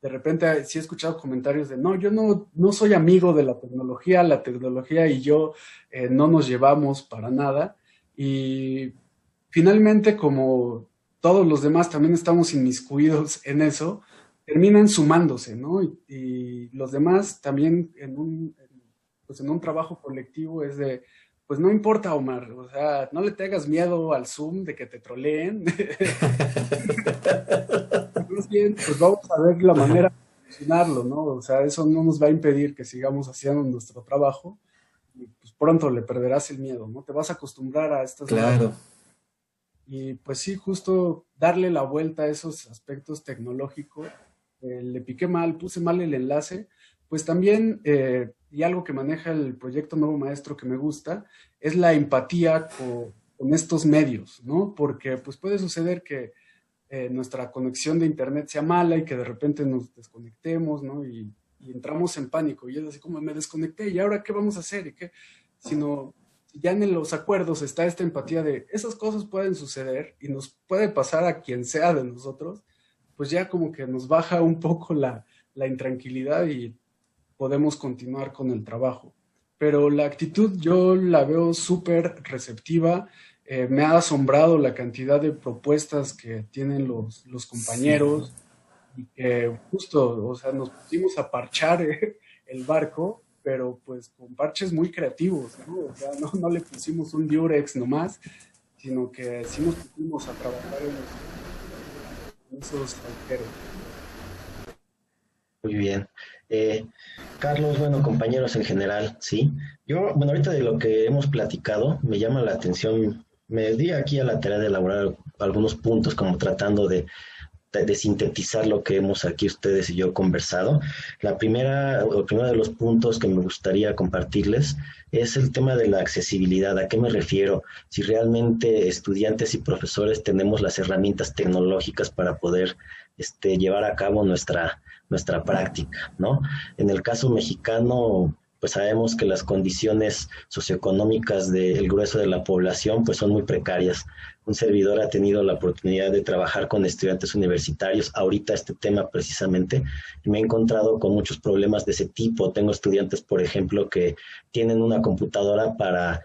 de repente sí he escuchado comentarios de, no, yo no, no soy amigo de la tecnología, la tecnología y yo eh, no nos llevamos para nada. Y finalmente, como todos los demás también estamos inmiscuidos en eso, terminan sumándose, ¿no? Y, los demás también en un, pues en un trabajo colectivo es de, pues no importa, Omar, o sea, no le tengas miedo al Zoom de que te troleen. bien, pues vamos a ver la manera de funcionarlo, ¿no? O sea, eso no nos va a impedir que sigamos haciendo nuestro trabajo y pues pronto le perderás el miedo, ¿no? Te vas a acostumbrar a estas Claro. Y pues sí, justo darle la vuelta a esos aspectos tecnológicos. Eh, le piqué mal, puse mal el enlace. Pues también, eh, y algo que maneja el proyecto Nuevo Maestro que me gusta, es la empatía con, estos medios, ¿no? Porque pues puede suceder que eh, nuestra conexión de internet sea mala y que de repente nos desconectemos, ¿no? Y, entramos en pánico. Y es así como me desconecté y ahora qué vamos a hacer y qué, sino ya en los acuerdos está esta empatía de esas cosas pueden suceder y nos puede pasar a quien sea de nosotros, pues ya como que nos baja un poco la, la intranquilidad y podemos continuar con el trabajo. Pero la actitud yo la veo súper receptiva eh, me ha asombrado la cantidad de propuestas que tienen los, los compañeros y que justo, o sea, nos pusimos a parchar eh, el barco, pero pues con parches muy creativos, ¿no? O sea, no, no le pusimos un diurex nomás, sino que sí nos pusimos a trabajar en, agujeros. Muy bien. Eh, Carlos, bueno, compañeros en general, sí. Yo, bueno, ahorita de lo que hemos platicado, me llama la atención me di aquí a la tarea de elaborar algunos puntos como tratando de, de, sintetizar lo que hemos aquí ustedes y yo conversado. La primera, el primero de los puntos que me gustaría compartirles es el tema de la accesibilidad. ¿A qué me refiero? Si realmente estudiantes y profesores tenemos las herramientas tecnológicas para poder este, llevar a cabo nuestra, nuestra práctica, ¿no? En el caso mexicano, pues sabemos que las condiciones socioeconómicas del grueso de la población pues son muy precarias. Un servidor ha tenido la oportunidad de trabajar con estudiantes universitarios, ahorita este tema precisamente, me he encontrado con muchos problemas de ese tipo. Tengo estudiantes, por ejemplo, que tienen una computadora para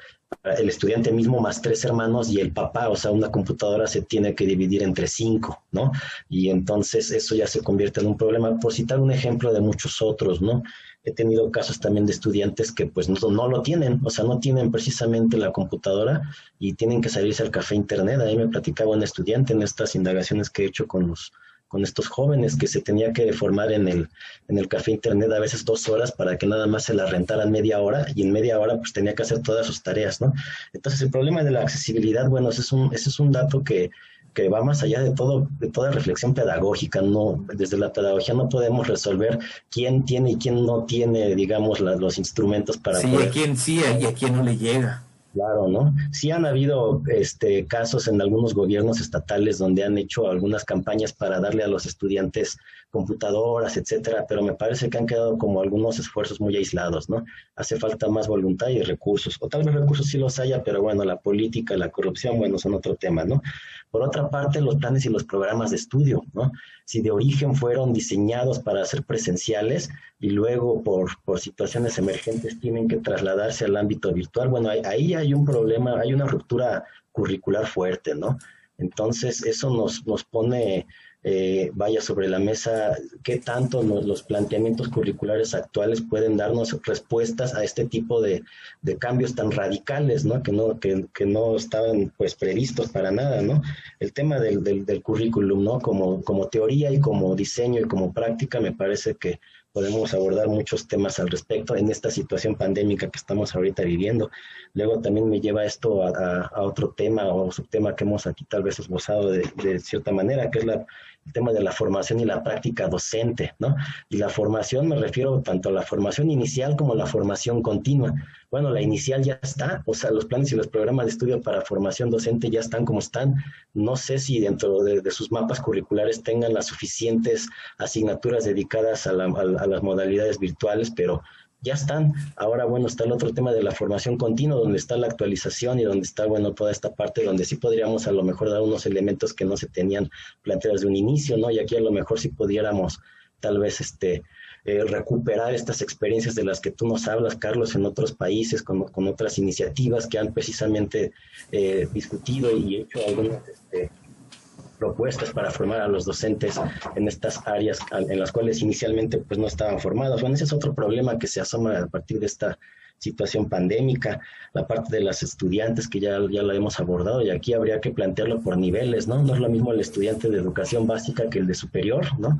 el estudiante mismo más tres hermanos y el papá, o sea, una computadora se tiene que dividir entre cinco, ¿no? Y entonces eso ya se convierte en un problema. Por citar un ejemplo de muchos otros, ¿no? He tenido casos también de estudiantes que pues no, no, lo tienen, o sea, no tienen precisamente la computadora y tienen que salirse al café internet. Ahí me platicaba un estudiante en estas indagaciones que he hecho con los con estos jóvenes que se tenía que formar en el, en el café internet a veces dos horas para que nada más se la rentaran media hora y en media hora pues tenía que hacer todas sus tareas, ¿no? Entonces el problema de la accesibilidad, bueno, ese es un, ese es un dato que, que va más allá de todo, de toda reflexión pedagógica, no, desde la pedagogía no podemos resolver quién tiene y quién no tiene, digamos, los instrumentos para sí, a quién sí y a quién no le llega. Claro, ¿no? Sí han habido este, casos en algunos gobiernos estatales donde han hecho algunas campañas para darle a los estudiantes computadoras, etcétera, pero me parece que han quedado como algunos esfuerzos muy aislados, ¿no? Hace falta más voluntad y recursos, o tal vez recursos sí los haya, pero bueno, la política, la corrupción, bueno, son otro tema, ¿no? Por otra parte, los planes y los programas de estudio, ¿no? Si de origen fueron diseñados para ser presenciales y luego por, por situaciones emergentes tienen que trasladarse al ámbito virtual, bueno, ahí, hay un problema, hay una ruptura curricular fuerte, ¿no? Entonces, eso nos, nos pone eh, vaya sobre la mesa qué tanto los planteamientos curriculares actuales pueden darnos respuestas a este tipo de, cambios tan radicales, ¿no? Que no, que, no estaban pues previstos para nada, ¿no? El tema del, del, del currículum, ¿no? Como, como teoría y como diseño y como práctica, me parece que podemos abordar muchos temas al respecto en esta situación pandémica que estamos ahorita viviendo. Luego también me lleva esto a, otro tema o subtema que hemos aquí tal vez esbozado de cierta manera, que es la tema de la formación y la práctica docente, ¿no? Y la formación me refiero tanto a la formación inicial como a la formación continua. Bueno, la inicial ya está, o sea, los planes y los programas de estudio para formación docente ya están como están. No sé si dentro de, sus mapas curriculares tengan las suficientes asignaturas dedicadas a, a las modalidades virtuales, pero ya están. Ahora, bueno, está el otro tema de la formación continua, donde está la actualización y donde está, bueno, toda esta parte donde sí podríamos a lo mejor dar unos elementos que no se tenían planteados de un inicio, ¿no? Y aquí a lo mejor sí pudiéramos tal vez este eh, recuperar estas experiencias de las que tú nos hablas, Carlos, en otros países, con, con otras iniciativas que han precisamente eh, discutido y hecho algunas este, propuestas para formar a los docentes en estas áreas en las cuales inicialmente pues no estaban formados. Bueno, ese es otro problema que se asoma a partir de esta situación pandémica, la parte de las estudiantes que ya, ya la hemos abordado y aquí habría que plantearlo por niveles, ¿no? No es lo mismo el estudiante de educación básica que el de superior, ¿no?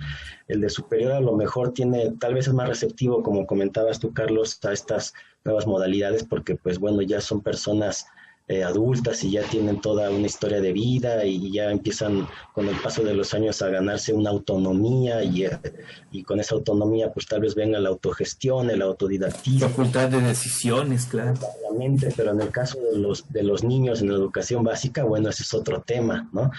El de superior a lo mejor tiene, tal vez es más receptivo, como comentabas tú, Carlos, a estas nuevas modalidades porque pues bueno, ya son personas eh, adultas y ya tienen toda una historia de vida y ya empiezan con el paso de los años a ganarse una autonomía y, eh, y con esa autonomía pues tal vez venga la autogestión, el autodidactismo. Facultad de decisiones, claro. Pero en el caso de los, de los niños en la educación básica, bueno, ese es otro tema, ¿no?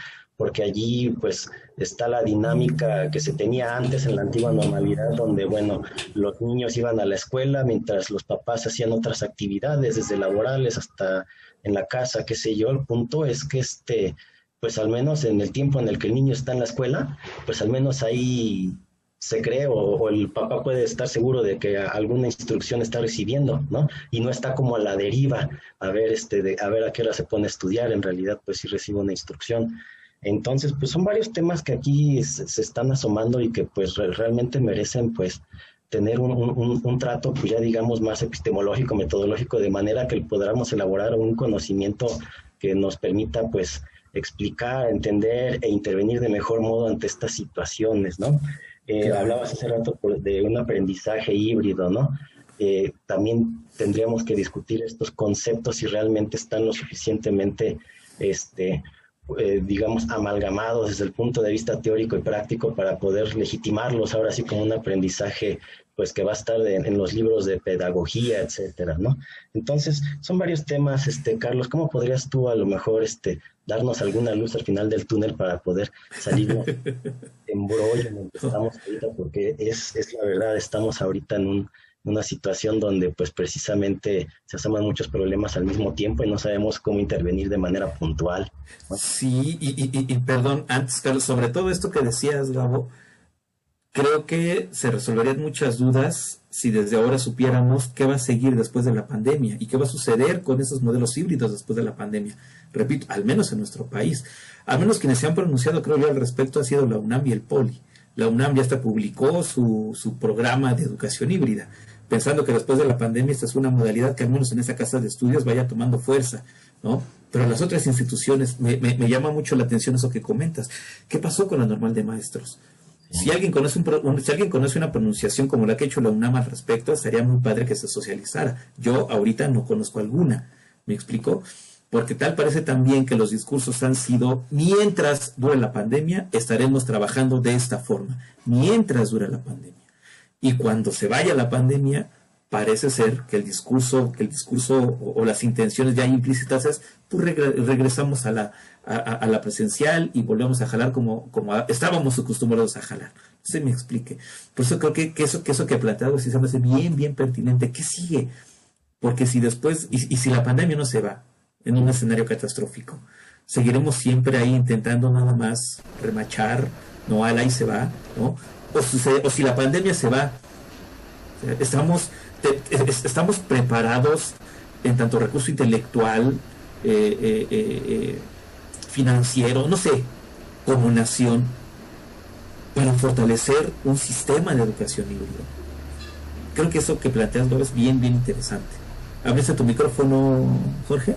porque allí pues está la dinámica que se tenía antes en la antigua normalidad, donde bueno, los niños iban a la escuela mientras los papás hacían otras actividades, desde laborales hasta en la casa, qué sé yo. El punto es que este, pues al menos en el tiempo en el que el niño está en la escuela, pues al menos ahí se cree o, el papá puede estar seguro de que alguna instrucción está recibiendo, ¿no? Y no está como a la deriva a ver este de, a ver a qué hora se pone a estudiar, en realidad pues sí recibe una instrucción. Entonces, pues son varios temas que aquí se, están asomando y que pues realmente merecen pues tener un, trato, pues ya digamos, más epistemológico, metodológico, de manera que podamos elaborar un conocimiento que nos permita pues explicar, entender e intervenir de mejor modo ante estas situaciones, ¿no? Eh, hablabas hace rato de un aprendizaje híbrido, ¿no? Eh, también tendríamos que discutir estos conceptos si realmente están lo suficientemente este, eh, digamos, amalgamados desde el punto de vista teórico y práctico para poder legitimarlos ahora sí como un aprendizaje pues que va a estar en, los libros de pedagogía, etcétera, ¿no? Entonces, son varios temas, este, Carlos, ¿cómo podrías tú a lo mejor este, darnos alguna luz al final del túnel para poder salir en brollo en el que estamos ahorita? Porque es, es la verdad, estamos ahorita en un una situación donde pues precisamente se asoman muchos problemas al mismo tiempo y no sabemos cómo intervenir de manera puntual. Sí, y, perdón, antes, Carlos, sobre todo esto que decías, Gabo, creo que se resolverían muchas dudas si desde ahora supiéramos qué va a seguir después de la pandemia y qué va a suceder con esos modelos híbridos después de la pandemia. Repito, al menos en nuestro país. Al menos quienes se han pronunciado, creo yo, al respecto ha sido la UNAM y el POLI. La UNAM ya hasta publicó su, su programa de educación híbrida pensando que después de la pandemia esta es una modalidad que al menos en esa casa de estudios vaya tomando fuerza, ¿no? Pero las otras instituciones, me, me, llama mucho la atención eso que comentas. ¿Qué pasó con la normal de maestros? Si alguien, conoce un, si alguien conoce una pronunciación como la que ha hecho la UNAM al respecto, estaría muy padre que se socializara. Yo ahorita no conozco alguna. ¿Me explico? Porque tal parece también que los discursos han sido, mientras dure la pandemia, estaremos trabajando de esta forma. Mientras dure la pandemia. Y cuando se vaya la pandemia, parece ser que el discurso, que el discurso o, las intenciones ya implícitas es, pues regresamos a la, a, la presencial y volvemos a jalar como, como estábamos acostumbrados a jalar. Se me explique. Por eso creo que, eso, que eso que ha planteado sí se me hace bien, bien pertinente. ¿Qué sigue? Porque si después, y, si la pandemia no se va en un escenario catastrófico, seguiremos siempre ahí intentando nada más remachar, no, al ahí se va, ¿no? O si, o si la pandemia se va, estamos, estamos preparados en tanto recurso intelectual, eh, eh, eh, financiero, no sé, como nación, para fortalecer un sistema de educación híbrida. Creo que eso que planteas es bien, bien interesante. ¿Abriste tu micrófono, Jorge?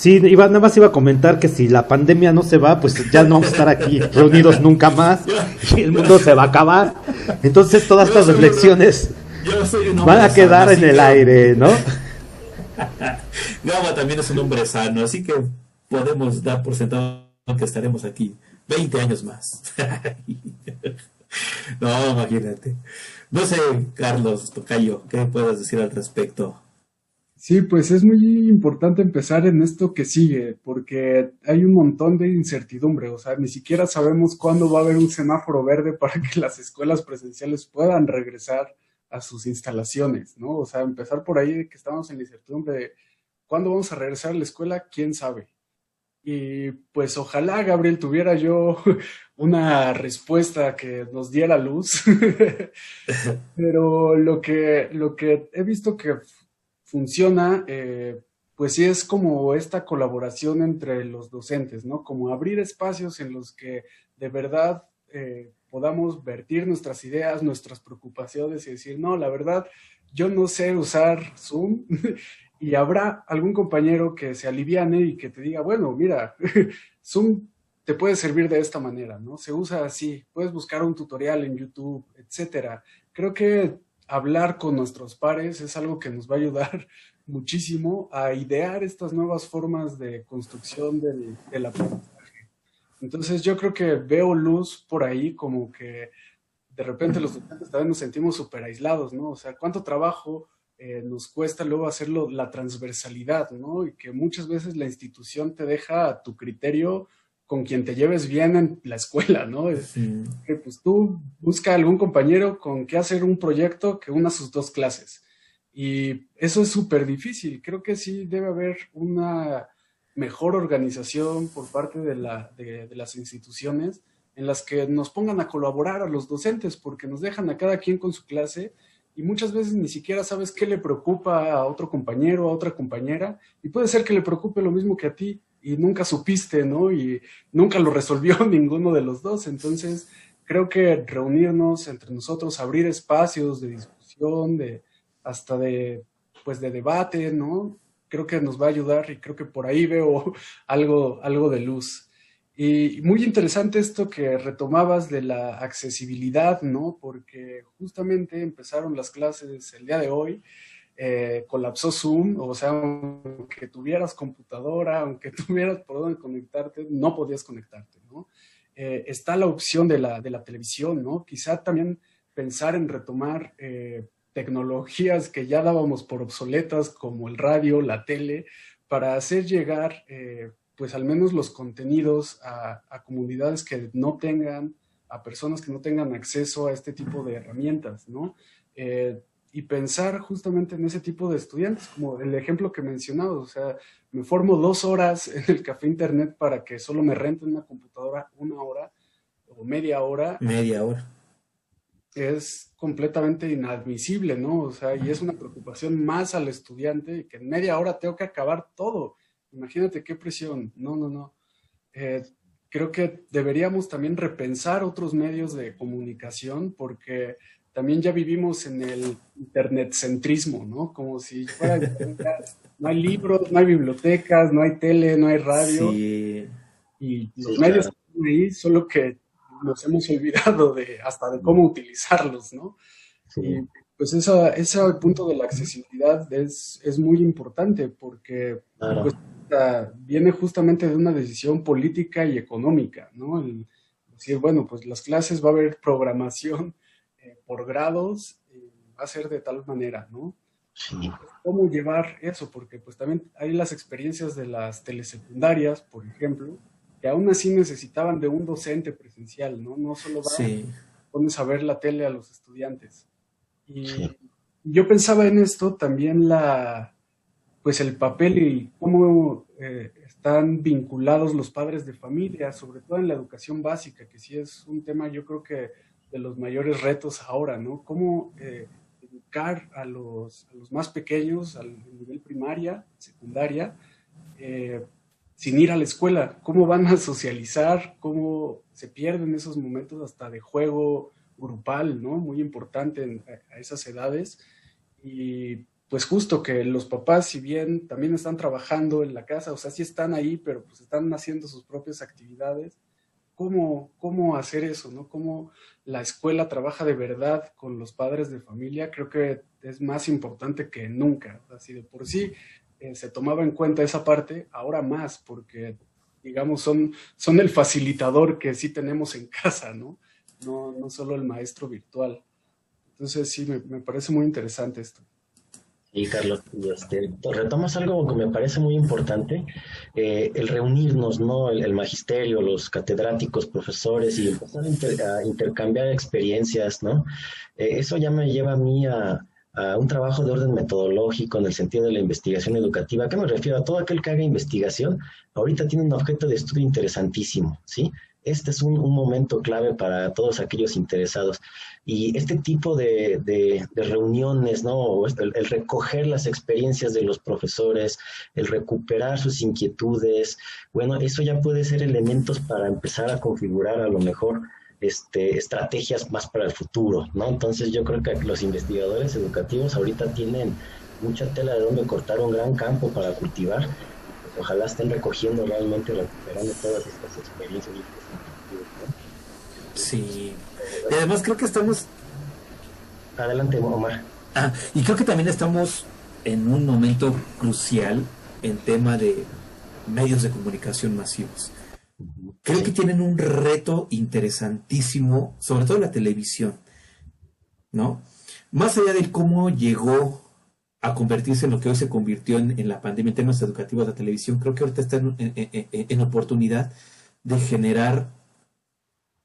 Sí, iba, nada más iba a comentar que si la pandemia no se va, pues ya no vamos a estar aquí reunidos nunca más y el mundo se va a acabar. Entonces todas estas reflexiones van a quedar en el aire, ¿no? Gama también es un hombre sano, así que podemos dar por sentado que estaremos aquí 20 años más. no, imagínate. No sé, Carlos Tocayo, ¿qué puedes decir al respecto? Sí, pues es muy importante empezar en esto que sigue, porque hay un montón de incertidumbre, o sea, ni siquiera sabemos cuándo va a haber un semáforo verde para que las escuelas presenciales puedan regresar a sus instalaciones, ¿no? O sea, empezar por ahí que estamos en la incertidumbre de cuándo vamos a regresar a la escuela, quién sabe. Y pues ojalá, Gabriel, tuviera yo una respuesta que nos diera luz. Pero lo que, lo que he visto que funciona, eh, pues sí es como esta colaboración entre los docentes, ¿no? Como abrir espacios en los que de verdad eh, podamos vertir nuestras ideas, nuestras preocupaciones y decir, no, la verdad, yo no sé usar Zoom y habrá algún compañero que se aliviane y que te diga, bueno, mira, Zoom te puede servir de esta manera, ¿no? Se usa así, puedes buscar un tutorial en YouTube, etcétera. Creo que hablar con nuestros pares es algo que nos va a ayudar muchísimo a idear estas nuevas formas de construcción del, aprendizaje. Entonces yo creo que veo luz por ahí como que de repente los estudiantes también nos sentimos súper aislados, ¿no? O sea, ¿cuánto trabajo eh, nos cuesta luego hacerlo la transversalidad, ¿no? Y que muchas veces la institución te deja a tu criterio con quien te lleves bien en la escuela, ¿no? Que pues tú busca algún compañero con que hacer un proyecto que una sus dos clases. Y eso es súper difícil. Creo que sí debe haber una mejor organización por parte de, la, de, de las instituciones en las que nos pongan a colaborar a los docentes porque nos dejan a cada quien con su clase y muchas veces ni siquiera sabes qué le preocupa a otro compañero, a otra compañera, y puede ser que le preocupe lo mismo que a ti y nunca supiste, ¿no? Y nunca lo resolvió ninguno de los dos. Entonces, creo que reunirnos entre nosotros, abrir espacios de discusión, de hasta de pues de debate, ¿no? Creo que nos va a ayudar y creo que por ahí veo algo algo de luz. Y muy interesante esto que retomabas de la accesibilidad, ¿no? Porque justamente empezaron las clases el día de hoy, eh, colapsó Zoom, o sea, aunque tuvieras computadora, aunque tuvieras por dónde conectarte, no podías conectarte, ¿no? Eh, está la opción de la, televisión, ¿no? Quizá también pensar en retomar eh, tecnologías que ya dábamos por obsoletas, como el radio, la tele, para hacer llegar pues al menos los contenidos a, comunidades que no tengan, a personas que no tengan acceso a este tipo de herramientas, ¿no? Eh, y pensar justamente en ese tipo de estudiantes, como el ejemplo que mencionado, o sea, me formo dos horas en el café internet para que solo me renten una computadora una hora o media hora. Media hora. Es completamente inadmisible, ¿no? O sea, y es una preocupación más al estudiante que en media hora tengo que acabar todo. Imagínate qué presión. No, no, no. Eh, creo que deberíamos también repensar otros medios de comunicación porque también ya vivimos en el internetcentrismo, ¿no? Como si fuera, no hay libros, no hay bibliotecas, no hay tele, no hay radio. Y los medios están ahí, solo que nos hemos olvidado de hasta de cómo utilizarlos, ¿no? Y pues esa, ese punto de la accesibilidad es, es muy importante porque pues, viene justamente de una decisión política y económica, ¿no? El decir, bueno, pues las clases va a haber programación eh, por grados, va a ser de tal manera, ¿no? ¿Cómo llevar eso? Porque pues también hay las experiencias de las telesecundarias, por ejemplo, que aún así necesitaban de un docente presencial, ¿no? No solo vas, pones a ver la tele a los estudiantes. Y yo pensaba en esto también la, pues el papel y cómo eh, están vinculados los padres de familia, sobre todo en la educación básica, que sí es un tema yo creo que de los mayores retos ahora, ¿no? Cómo eh, educar a los, a los, más pequeños al nivel primaria, secundaria, eh, sin ir a la escuela, cómo van a socializar, cómo se pierden esos momentos hasta de juego grupal, ¿no? Muy importante a esas edades. Y pues justo que los papás, si bien también están trabajando en la casa, o sea, sí están ahí, pero pues están haciendo sus propias actividades, ¿cómo, cómo hacer eso, no? ¿Cómo la escuela trabaja de verdad con los padres de familia? Creo que es más importante que nunca. Así de por sí eh, se tomaba en cuenta esa parte, ahora más, porque digamos, son, son el facilitador que sí tenemos en casa, ¿no? No, no solo el maestro virtual. Entonces sí, me, me parece muy interesante esto. Y Carlos, este, retomas algo que me parece muy importante, eh, el reunirnos, ¿no? El, magisterio, los catedráticos, profesores y empezar a, intercambiar experiencias, ¿no? Eh, eso ya me lleva a mí a, a, un trabajo de orden metodológico en el sentido de la investigación educativa. ¿A qué me refiero? A todo aquel que haga investigación, ahorita tiene un objeto de estudio interesantísimo, ¿sí? Este es un, momento clave para todos aquellos interesados. Y este tipo de, reuniones, ¿no? El, recoger las experiencias de los profesores, el recuperar sus inquietudes, bueno, eso ya puede ser elementos para empezar a configurar a lo mejor este, estrategias más para el futuro, ¿no? Entonces yo creo que los investigadores educativos ahorita tienen mucha tela de donde cortar un gran campo para cultivar ojalá estén recogiendo realmente, recuperando todas estas experiencias. Sí. Y además creo que estamos... Adelante, Omar. Ah, y creo que también estamos en un momento crucial en tema de medios de comunicación masivos. Creo que tienen un reto interesantísimo, sobre todo la televisión, ¿no? Más allá de cómo llegó a convertirse en lo que hoy se convirtió en, la pandemia en términos educativos de la televisión, creo que ahorita está en, oportunidad de generar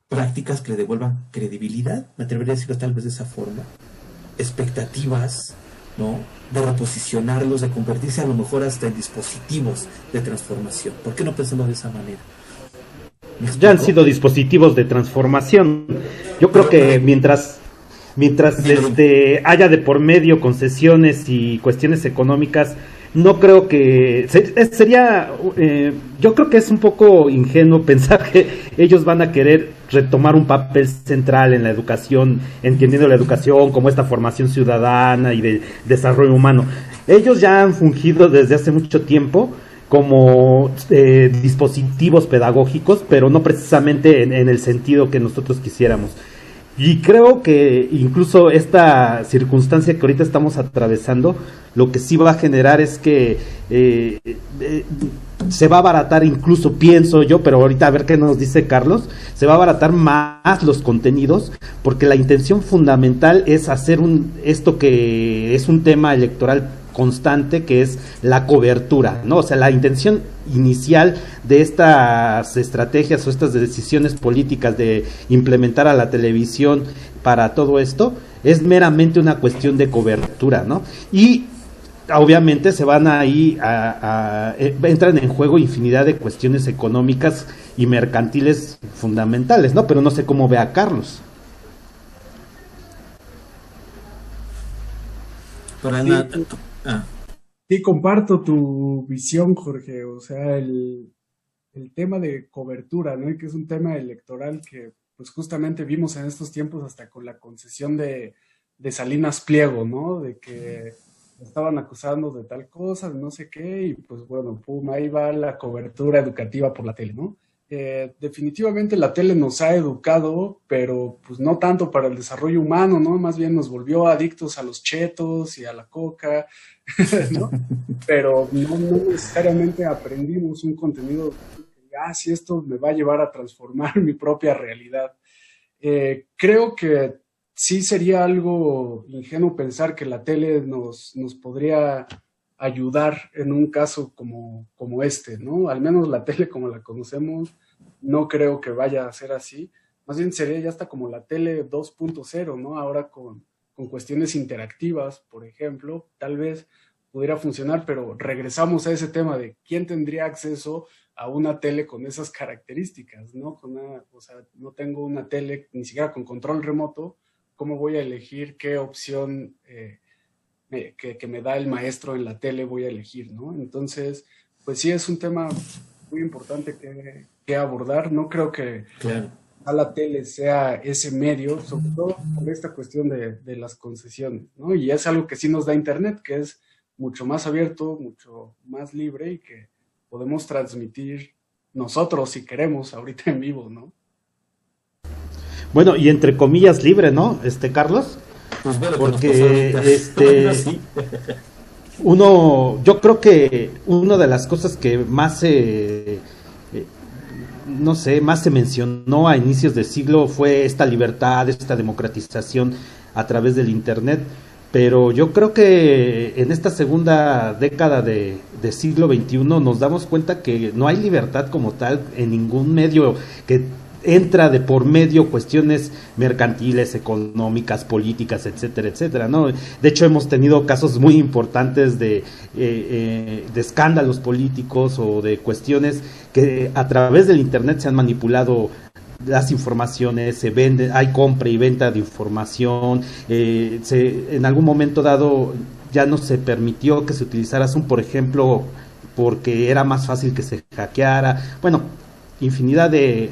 prácticas que le devuelvan credibilidad, me atrevería a decirlo tal vez de esa forma, expectativas, ¿no? De reposicionarlos, de convertirse a lo mejor hasta en dispositivos de transformación. ¿Por qué no pensamos de esa manera? Ya han sido dispositivos de transformación. Yo creo que mientras mientras este, haya de por medio concesiones y cuestiones económicas, no creo que sería, eh, yo creo que es un poco ingenuo pensar que ellos van a querer retomar un papel central en la educación, entendiendo la educación como esta formación ciudadana y de desarrollo humano. Ellos ya han fungido desde hace mucho tiempo como eh, dispositivos pedagógicos, pero no precisamente en el sentido que nosotros quisiéramos. Y creo que incluso esta circunstancia que ahorita estamos atravesando, lo que sí va a generar es que eh, eh, se va a abaratar, incluso pienso yo, pero ahorita a ver qué nos dice Carlos, se va a abaratar más los contenidos, porque la intención fundamental es hacer un esto que es un tema electoral constante que es la cobertura, ¿no? O sea, la intención inicial de estas estrategias o estas decisiones políticas de implementar a la televisión para todo esto es meramente una cuestión de cobertura, ¿no? Y obviamente se van ahí a, a, eh, entran en juego infinidad de cuestiones económicas y mercantiles fundamentales, ¿no? Pero no sé cómo ve a Carlos. Ah. Sí, comparto tu visión, Jorge. O sea, el, tema de cobertura, ¿no? Que es un tema electoral que, pues justamente vimos en estos tiempos hasta con la concesión de, de Salinas Pliego, ¿no? De que estaban acusando de tal cosa, de no sé qué, y pues bueno, pum, ahí va la cobertura educativa por la tele, ¿no? Eh, definitivamente la tele nos ha educado, pero pues no tanto para el desarrollo humano, ¿no? Más bien nos volvió adictos a los chetos y a la coca, ¿no? Pero no, necesariamente aprendimos un contenido que, ah, esto me va a llevar a transformar mi propia realidad. Eh, creo que sí sería algo ingenuo pensar que la tele nos, nos podría ayudar en un caso como, como este, ¿no? Al menos la tele como la conocemos, no creo que vaya a ser así. Más bien sería ya hasta como la tele 2.0, ¿no? Ahora con, con cuestiones interactivas, por ejemplo, tal vez pudiera funcionar, pero regresamos a ese tema de quién tendría acceso a una tele con esas características, ¿no? Con o sea, no tengo una tele ni siquiera con control remoto, ¿cómo voy a elegir qué opción eh, que, me da el maestro en la tele voy a elegir, ¿no? Entonces, pues sí es un tema muy importante que, abordar. No creo que a la tele sea ese medio, sobre todo por esta cuestión de, de las concesiones, ¿no? Y es algo que sí nos da Internet, que es mucho más abierto, mucho más libre y que podemos transmitir nosotros si queremos ahorita en vivo, ¿no? Bueno, y entre comillas libre, ¿no? Este Carlos. Pues porque este uno yo creo que una de las cosas que más se no sé, más se mencionó a inicios del siglo fue esta libertad, esta democratización a través del internet. Pero yo creo que en esta segunda década de, siglo XXI nos damos cuenta que no hay libertad como tal en ningún medio que entra de por medio cuestiones mercantiles, económicas, políticas, etcétera, etcétera, ¿no? De hecho, hemos tenido casos muy importantes de, eh, eh, de escándalos políticos o de cuestiones que a través del Internet se han manipulado las informaciones, se vende, hay compra y venta de información, eh, se, en algún momento dado ya no se permitió que se utilizara Zoom, por ejemplo, porque era más fácil que se hackeara, bueno, infinidad de,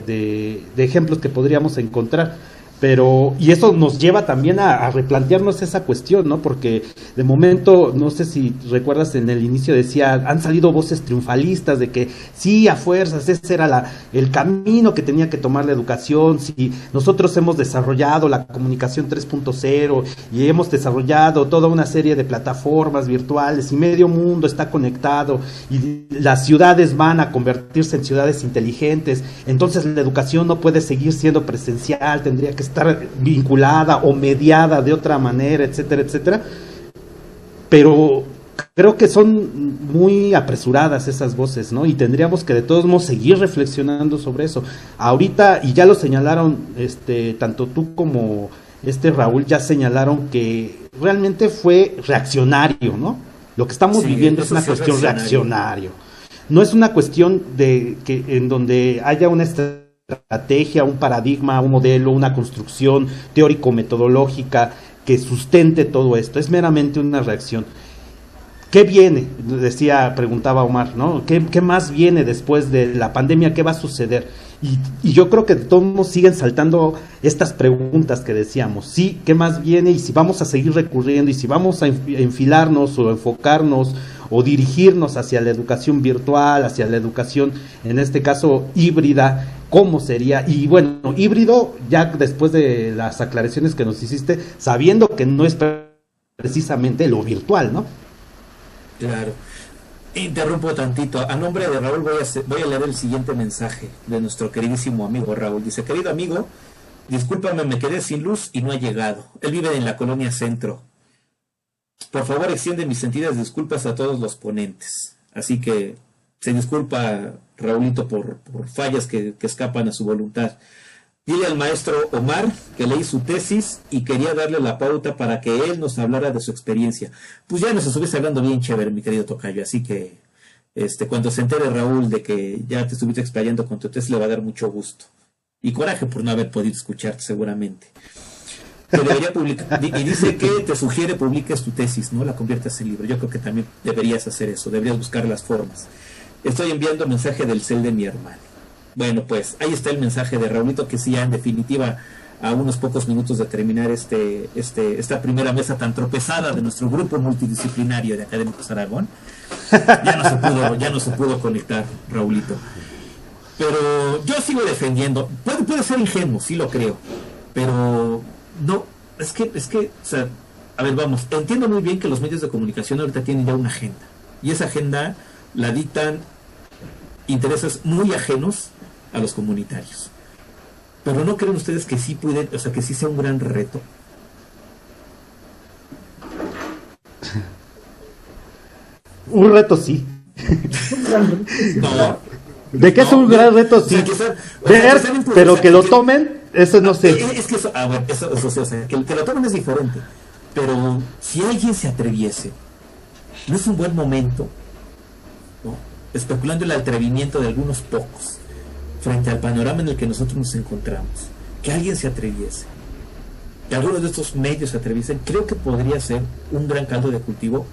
de ejemplos que podríamos encontrar. Pero, y eso nos lleva también a, replantearnos esa cuestión, ¿no? Porque de momento, no sé si recuerdas en el inicio decía, han salido voces triunfalistas de que sí, a fuerzas, ese era la, el camino que tenía que tomar la educación, si nosotros hemos desarrollado la comunicación 3.0 y hemos desarrollado toda una serie de plataformas virtuales y medio mundo está conectado y las ciudades van a convertirse en ciudades inteligentes, entonces la educación no puede seguir siendo presencial, tendría que estar vinculada o mediada de otra manera, etcétera, etcétera. Pero creo que son muy apresuradas esas voces, ¿no? Y tendríamos que de todos modos seguir reflexionando sobre eso. Ahorita, y ya lo señalaron, este, tanto tú como este Raúl ya señalaron que realmente fue reaccionario, ¿no? Lo que estamos viviendo es una cuestión reaccionario. No es una cuestión de que en donde haya una estrategia, un paradigma, un modelo, una construcción teórico-metodológica que sustente todo esto, es meramente una reacción. ¿Qué viene? Decía, preguntaba Omar, ¿no? ¿Qué, más viene después de la pandemia? ¿Qué va a suceder? Y, yo creo que todos siguen saltando estas preguntas que decíamos. Sí, ¿qué más viene? Y si vamos a seguir recurriendo, y si vamos a enfilarnos o enfocarnos o dirigirnos hacia la educación virtual, hacia la educación, en este caso, híbrida, cómo sería. Y bueno, híbrido, ya después de las aclaraciones que nos hiciste, sabiendo que no es precisamente lo virtual, ¿no? Claro. Interrumpo tantito. A nombre de Raúl voy a, voy a leer el siguiente mensaje de nuestro queridísimo amigo Raúl. Dice, querido amigo, discúlpame, me quedé sin luz y no ha llegado. Él vive en la colonia centro. Por favor, extiende mis sentidas disculpas a todos los ponentes. Así que se disculpa Raulito por, fallas que, escapan a su voluntad. Dile al maestro Omar que leí su tesis y quería darle la pauta para que él nos hablara de su experiencia. Pues ya nos estuviese hablando bien chévere, mi querido Tocayo, así que este, cuando se entere Raúl de que ya te estuviste explayando con tu tesis, le va a dar mucho gusto. Y coraje por no haber podido escucharte, seguramente. debería publicar, y dice que te sugiere publiques tu tesis, ¿no? La conviertas en libro. Yo creo que también deberías hacer eso, deberías buscar las formas. Estoy enviando mensaje del cel de mi hermano. Bueno, pues ahí está el mensaje de Raulito, que sí, ya en definitiva, a unos pocos minutos de terminar este, este, esta primera mesa tan tropezada de nuestro grupo multidisciplinario de Académicos Aragón, ya no se pudo, ya no se pudo conectar, Raulito. Pero yo sigo defendiendo, puede, puede ser ingenuo, sí lo creo, pero no, es que, es que, o sea, a ver, vamos, entiendo muy bien que los medios de comunicación ahorita tienen ya una agenda, y esa agenda la dictan intereses muy ajenos a los comunitarios. Pero no creen ustedes que sí pueden, o sea, que sí sea un gran reto. un reto sí. De que es un gran reto sí. Ver, pero que lo tomen, eso no ah, sé. Es, que eso, a ver, eso, eso, o sea, que lo tomen es diferente. Pero si alguien se atreviese, no es un buen momento especulando el atrevimiento de algunos pocos frente al panorama en el que nosotros nos encontramos, que alguien se atreviese, que algunos de estos medios se atreviesen, creo que podría ser un gran caldo de cultivo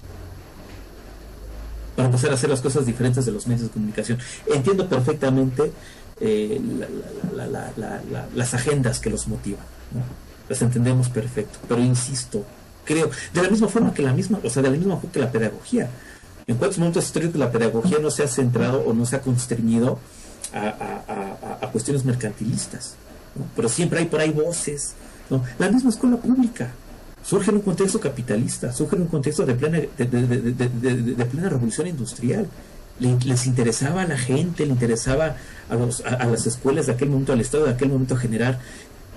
para empezar a hacer las cosas diferentes de los medios de comunicación. Entiendo perfectamente eh, la, la, la, las agendas que los motivan, las entendemos perfecto, pero insisto, creo, de la misma forma que la misma, o sea, de la misma forma que la pedagogía. ¿En cuántos momentos históricos la pedagogía no se ha centrado o no se ha constreñido a, cuestiones mercantilistas? Pero siempre hay por ahí voces. La misma escuela pública surge en un contexto capitalista, surge en un contexto de plena revolución industrial. Les interesaba a la gente, le interesaba a, los, a, las escuelas de aquel momento, al Estado de aquel momento generar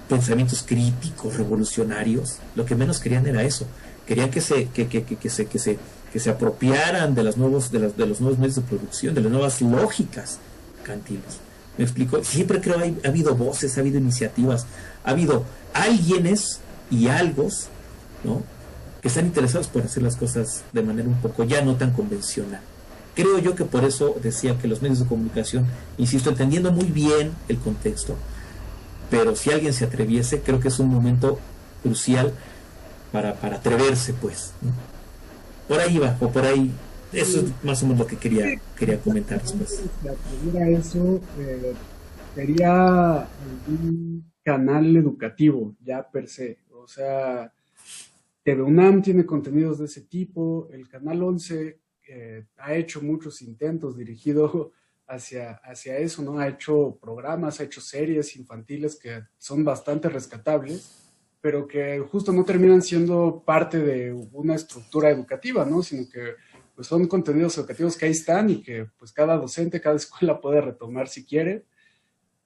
pensamientos críticos, revolucionarios. Lo que menos querían era eso. Querían que se, que, que, que, que se, que se, que se apropiaran de, las nuevos, de, las, de los nuevos medios de producción, de las nuevas lógicas cantiles. ¿Me explico? Siempre creo que ha habido voces, ha habido iniciativas, ha habido alguienes y algos, ¿no? Que están interesados por hacer las cosas de manera un poco ya no tan convencional. Creo yo que por eso decía que los medios de comunicación, insisto, entendiendo muy bien el contexto, pero si alguien se atreviese, creo que es un momento crucial para, para atreverse, pues. Por ahí va, o por ahí. Eso es más o menos lo que quería, quería comentar después. Atreviera eso, eh, sería un canal educativo, ya per se. O sea, TV UNAM tiene contenidos de ese tipo, el Canal 11 eh, ha hecho muchos intentos dirigidos hacia, hacia eso, ¿no? Ha hecho programas, ha hecho series infantiles que son bastante rescatables, pero que justo no terminan siendo parte de una estructura educativa, ¿no? Sino que pues son contenidos educativos que ahí están y que pues cada docente, cada escuela puede retomar si quiere.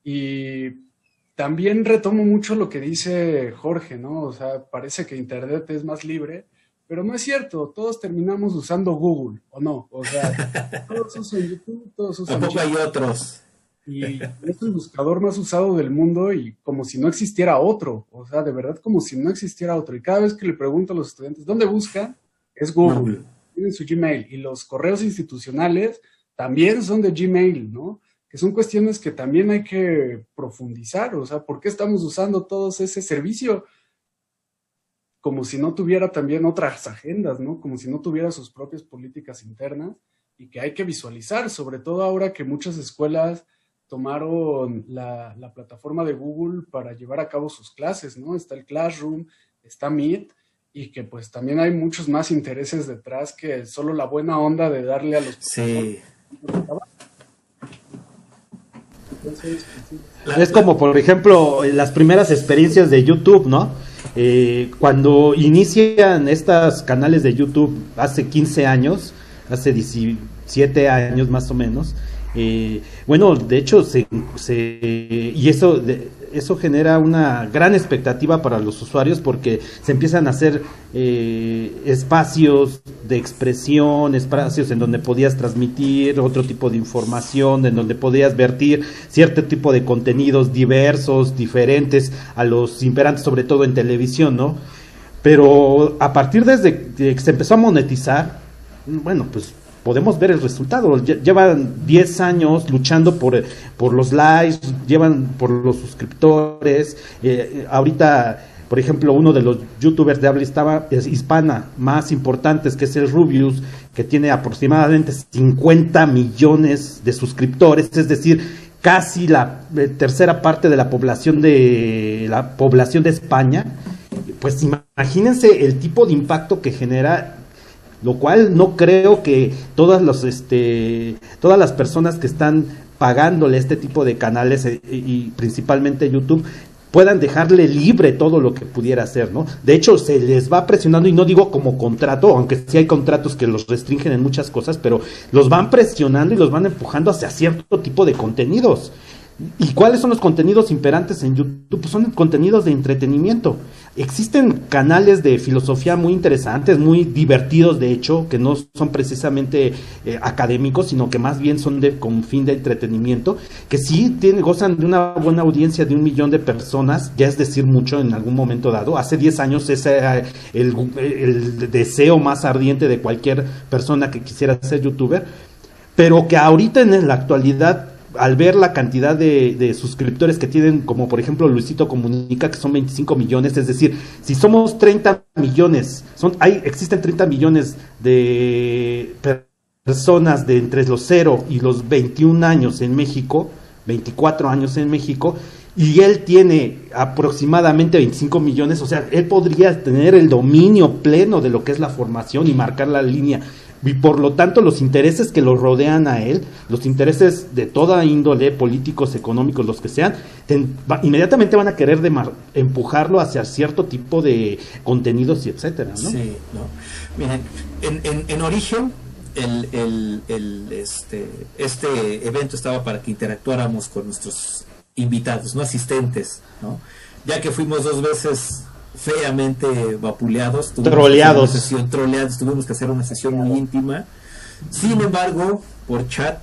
Y también retomo mucho lo que dice Jorge, ¿no? O sea, parece que Internet es más libre, pero no es cierto, todos terminamos usando Google, ¿o no? O sea, todos usan YouTube, todos usan... Tampoco hay otros. Y es el buscador más usado del mundo y como si no existiera otro, o sea, de verdad como si no existiera otro. Y cada vez que le pregunto a los estudiantes, ¿dónde buscan? Es Google, tienen su Gmail. Y los correos institucionales también son de Gmail, ¿no? Que son cuestiones que también hay que profundizar, o sea, ¿por qué estamos usando todos ese servicio? como si no tuviera también otras agendas, ¿no? Como si no tuviera sus propias políticas internas y que hay que visualizar, sobre todo ahora que muchas escuelas tomaron la, la, plataforma de Google para llevar a cabo sus clases, ¿no? Está el Classroom, está Meet y que pues también hay muchos más intereses detrás que solo la buena onda de darle a los... Sí. Es como, por ejemplo, las primeras experiencias de YouTube, ¿no? Eh, cuando inician estos canales de YouTube hace 15 años, hace 17 años más o menos, eh, bueno, de hecho, se, se y eso, de, eso genera una gran expectativa para los usuarios porque se empiezan a hacer eh, espacios de expresión, espacios en donde podías transmitir otro tipo de información, en donde podías vertir cierto tipo de contenidos diversos, diferentes a los imperantes, sobre todo en televisión, ¿no? Pero a partir desde que se empezó a monetizar, bueno, pues podemos ver el resultado. Llevan 10 años luchando por, por los likes, llevan por los suscriptores. Eh, ahorita, por ejemplo, uno de los youtubers de habla hispana más importantes, que es el Rubius, que tiene aproximadamente 50 millones de suscriptores, es decir, casi la eh, tercera parte de la población de la población de España. Pues imagínense el tipo de impacto que genera lo cual no creo que todas los este todas las personas que están pagándole este tipo de canales eh, y principalmente YouTube puedan dejarle libre todo lo que pudiera hacer, ¿no? De hecho, se les va presionando, y no digo como contrato, aunque sí hay contratos que los restringen en muchas cosas, pero los van presionando y los van empujando hacia cierto tipo de contenidos. ¿Y cuáles son los contenidos imperantes en YouTube? Pues son contenidos de entretenimiento. Existen canales de filosofía muy interesantes, muy divertidos de hecho, que no son precisamente eh, académicos, sino que más bien son de, con fin de entretenimiento, que sí tienen, gozan de una buena audiencia de un millón de personas, ya es decir mucho en algún momento dado. Hace 10 años ese era el, el deseo más ardiente de cualquier persona que quisiera ser youtuber, pero que ahorita en la actualidad al ver la cantidad de, suscriptores que tienen, como por ejemplo Luisito Comunica, que son 25 millones, es decir, si somos 30 millones, son, hay, existen 30 millones de personas de entre los 0 y los 21 años en México, 24 años en México, y él tiene aproximadamente 25 millones, o sea, él podría tener el dominio pleno de lo que es la formación y marcar la línea y por lo tanto los intereses que lo rodean a él, los intereses de toda índole, políticos, económicos, los que sean, inmediatamente van a querer empujarlo hacia cierto tipo de contenidos y etcétera. Sí, no. Miren, en, en, origen, el, el, el, este, este evento estaba para que interactuáramos con nuestros invitados, no asistentes. Ya que fuimos dos veces feamente vapuleados. Troleados. Sesión, troleados. Tuvimos que hacer una sesión muy íntima. Sin embargo, por chat,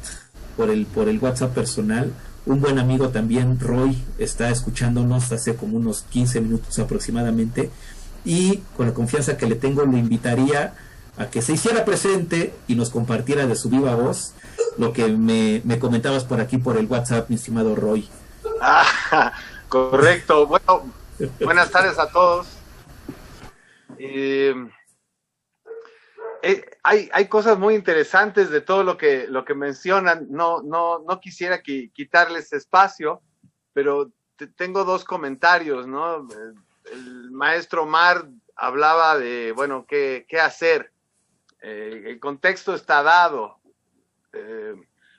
por el, por el WhatsApp personal, un buen amigo también, Roy, está escuchándonos hace como unos 15 minutos aproximadamente. Y con la confianza que le tengo, lo invitaría a que se hiciera presente y nos compartiera de su viva voz lo que me, me comentabas por aquí por el WhatsApp, mi estimado Roy. Ah, correcto. Bueno, Buenas tardes a todos. Eh, eh, hay, hay, cosas muy interesantes de todo lo que, lo que mencionan. No, no, no quisiera quitarles espacio, pero tengo dos comentarios, ¿no? El maestro Mar hablaba de, bueno, qué, qué hacer. Eh, el contexto está dado.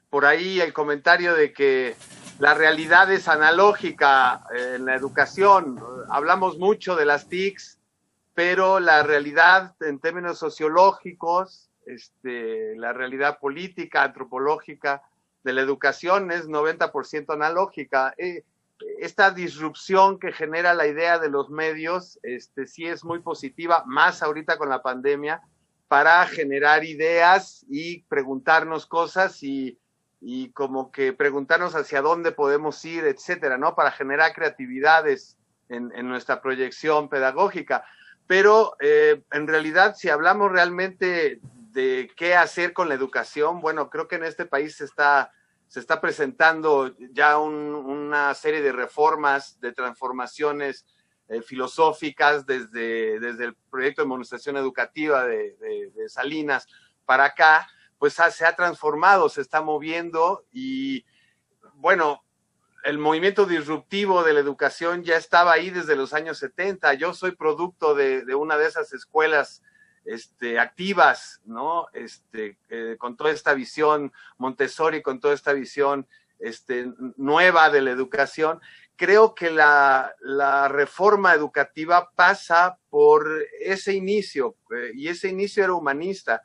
por ahí el comentario de que la realidad es analógica en la educación. Hablamos mucho de las TICs, pero la realidad en términos sociológicos, este, la realidad política, antropológica de la educación es 90% analógica. Eh, esta disrupción que genera la idea de los medios, este, sí es muy positiva, más ahorita con la pandemia, para generar ideas y preguntarnos cosas y y como que preguntarnos hacia dónde podemos ir, etcétera, ¿no? Para generar creatividades en, nuestra proyección pedagógica. Pero eh, en realidad, si hablamos realmente de qué hacer con la educación, bueno, creo que en este país se está, se está presentando ya una serie de reformas, de transformaciones eh, filosóficas desde, desde el proyecto de modernización educativa de, de Salinas para acá, pues se ha transformado, se está moviendo y bueno, el movimiento disruptivo de la educación ya estaba ahí desde los años 70. Yo soy producto de, una de esas escuelas este, activas, ¿no? Este, eh, con toda esta visión Montessori, con toda esta visión este, nueva de la educación. Creo que la, la reforma educativa pasa por ese inicio, eh, y ese inicio era humanista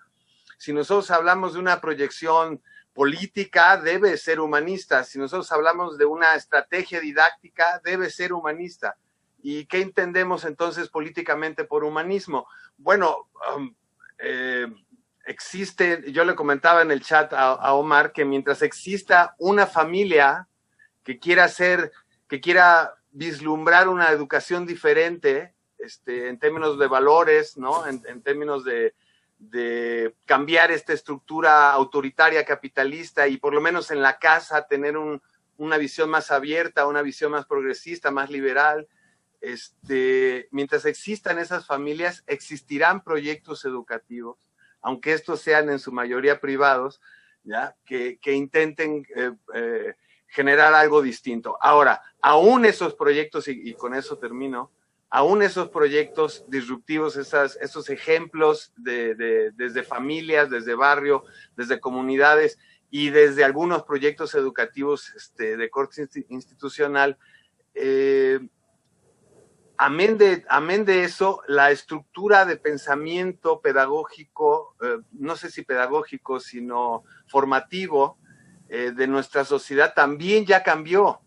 si nosotros hablamos de una proyección política, debe ser humanista. Si nosotros hablamos de una estrategia didáctica, debe ser humanista. ¿Y qué entendemos entonces políticamente por humanismo? Bueno, um, eh, existe, yo le comentaba en el chat a, Omar que mientras exista una familia que quiera hacer, que quiera vislumbrar una educación diferente, este, en términos de valores, ¿no? en términos de, de cambiar esta estructura autoritaria capitalista y por lo menos en la casa tener una visión más abierta, una visión más progresista, más liberal. Este, mientras existan esas familias, existirán proyectos educativos, aunque estos sean en su mayoría privados, ¿ya? Que, intenten eh, eh, generar algo distinto. Ahora, aún esos proyectos, y con eso termino, aún esos proyectos disruptivos, esos ejemplos de, desde familias, desde barrio, desde comunidades y desde algunos proyectos educativos este, de corte institucional, eh, amén, de, amén de eso, la estructura de pensamiento pedagógico, eh, no sé si pedagógico, sino formativo eh, de nuestra sociedad también ya cambió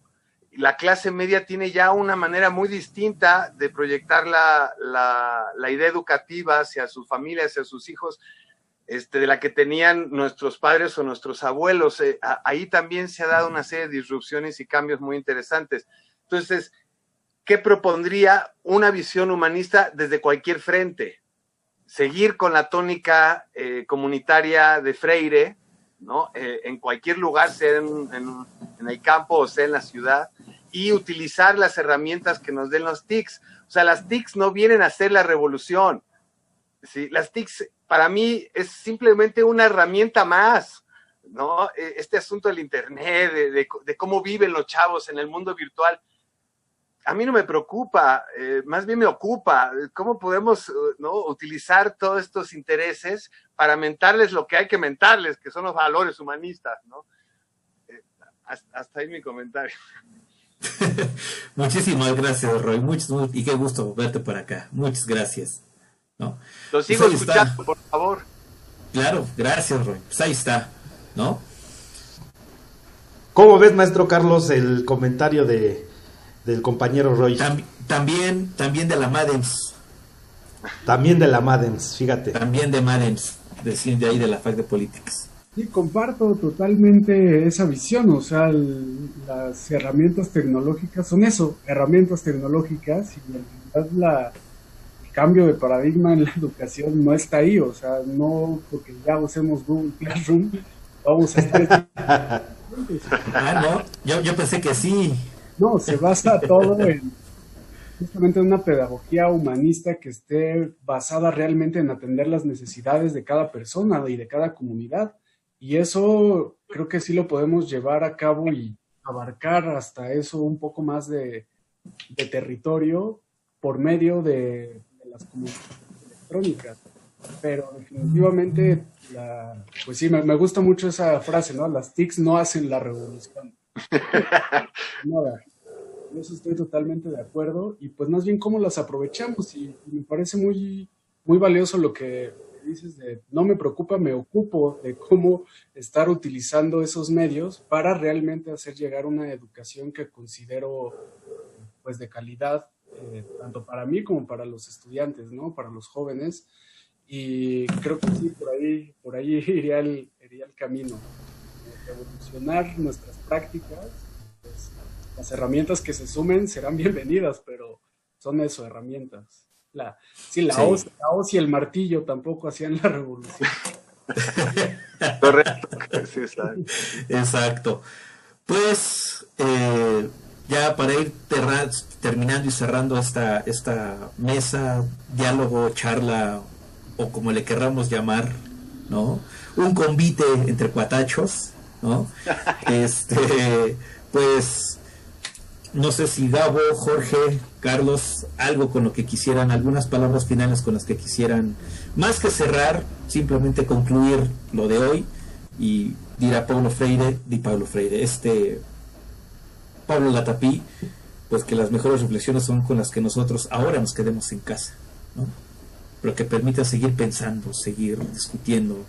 la clase media tiene ya una manera muy distinta de proyectar la, idea educativa hacia sus familias, hacia sus hijos, este, de la que tenían nuestros padres o nuestros abuelos. Eh, ahí también se ha dado una serie de disrupciones y cambios muy interesantes. Entonces, ¿qué propondría una visión humanista desde cualquier frente? Seguir con la tónica eh, comunitaria de Freire, ¿no? Eh, en cualquier lugar, sea en, en, el campo o sea en la ciudad, y utilizar las herramientas que nos den los TICs. O sea, las TICs no vienen a hacer la revolución. ¿sí? Las TICs para mí es simplemente una herramienta más, ¿no? E, este asunto del Internet, de, de, cómo viven los chavos en el mundo virtual, a mí no me preocupa, eh, más bien me ocupa. ¿Cómo podemos ¿no? utilizar todos estos intereses para mentarles lo que hay que mentarles, que son los valores humanistas, ¿no? Eh, hasta ahí mi comentario. Muchísimas gracias, Roy. Muchos, y qué gusto verte por acá. Muchas gracias. ¿no? Lo sigo pues escuchando, por favor. Claro, gracias, Roy. Pues ahí está, ¿no? ¿Cómo ves, maestro Carlos, el comentario de, del compañero Roy? también, también de la Madens. También de la Madens, fíjate. También de Madens, de ahí de la FAC de Políticas. Sí, comparto totalmente esa visión, o sea, las herramientas tecnológicas son eso, herramientas tecnológicas y en realidad la, el cambio de paradigma en la educación no está ahí, o sea, no porque ya usemos Google Classroom, vamos a estar... ah, no, yo, yo pensé que sí. No, se basa todo en justamente en una pedagogía humanista que esté basada realmente en atender las necesidades de cada persona y de cada comunidad y eso creo que sí lo podemos llevar a cabo y abarcar hasta eso un poco más de, territorio por medio de, las comunidades electrónicas. Pero definitivamente, pues sí, me, gusta mucho esa frase, ¿no? Las TICs no hacen la revolución. Nada. En eso estoy totalmente de acuerdo. Y pues más bien cómo las aprovechamos. Y, me parece muy, muy valioso lo que dices de no me preocupa, me ocupo de cómo estar utilizando esos medios para realmente hacer llegar una educación que considero pues de calidad, eh, tanto para mí como para los estudiantes, ¿no? Para los jóvenes. Y creo que sí, por ahí, por ahí iría el, iría el camino. Evolucionar nuestras prácticas, pues, las herramientas que se sumen serán bienvenidas, pero son eso, herramientas. La, sí, la, Hoz, y el martillo tampoco hacían la revolución. Correcto. Exacto. Pues eh, ya para ir terminando y cerrando esta, esta mesa, diálogo, charla o como le querramos llamar, ¿no? Un convite entre cuatachos, ¿no? Este, pues no sé si Gabo, Jorge, Carlos, algo con lo que quisieran, algunas palabras finales con las que quisieran, más que cerrar, simplemente concluir lo de hoy y dirá Pablo Freire, di Pablo Freire, este Pablo Latapí, pues que las mejores reflexiones son con las que nosotros ahora nos quedemos en casa, ¿no? pero que permita seguir pensando, seguir discutiendo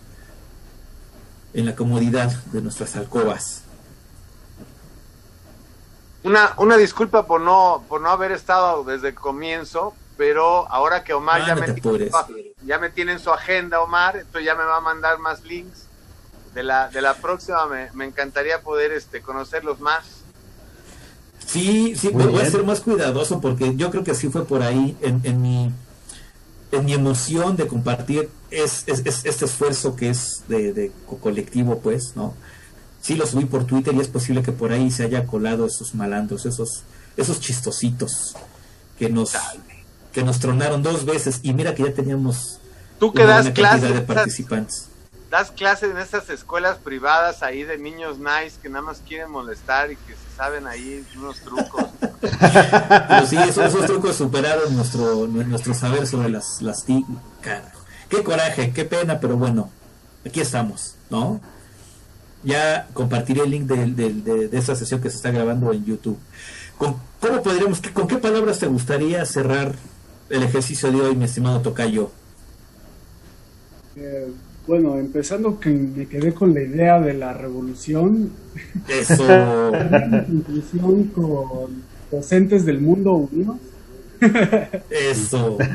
en la comodidad de nuestras alcobas una, una disculpa por no, por no haber estado desde el comienzo, pero ahora que Omar ah, ya, me tiene, ya me tiene en su agenda, Omar, entonces ya me va a mandar más links. De la, de la próxima me, me encantaría poder este, conocerlos más. Sí, sí, voy a ser más cuidadoso porque yo creo que así fue por ahí en, en mi mi emoción de compartir es, es, este esfuerzo que es de, de colectivo, pues, ¿no? sí lo subí por Twitter y es posible que por ahí se haya colado esos malandros, esos, esos chistositos que nos, que nos tronaron dos veces y mira que ya teníamos ¿Tú que das clases de participantes. Das clases en esas escuelas privadas ahí de niños nice que nada más quieren molestar y que se saben ahí unos trucos. Pero sí, esos, trucos superaron nuestro, nuestro saber sobre las, las Qué coraje, qué pena, pero bueno, aquí estamos, ¿no? ya compartiré el link de, de, de, esa sesión que se está grabando en YouTube. ¿Con, ¿Cómo podríamos, con qué palabras te gustaría cerrar el ejercicio de hoy, mi estimado Tocayo? Eh, Bueno, empezando que me quedé con la idea de la revolución. Eso. con docentes del mundo unidos. Eso.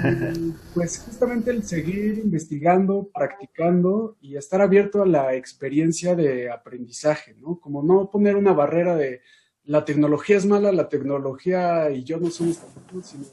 Pues justamente el seguir investigando, practicando y estar abierto a la experiencia de aprendizaje, ¿no? Como no poner una barrera de la tecnología es mala, la tecnología y yo no soy sino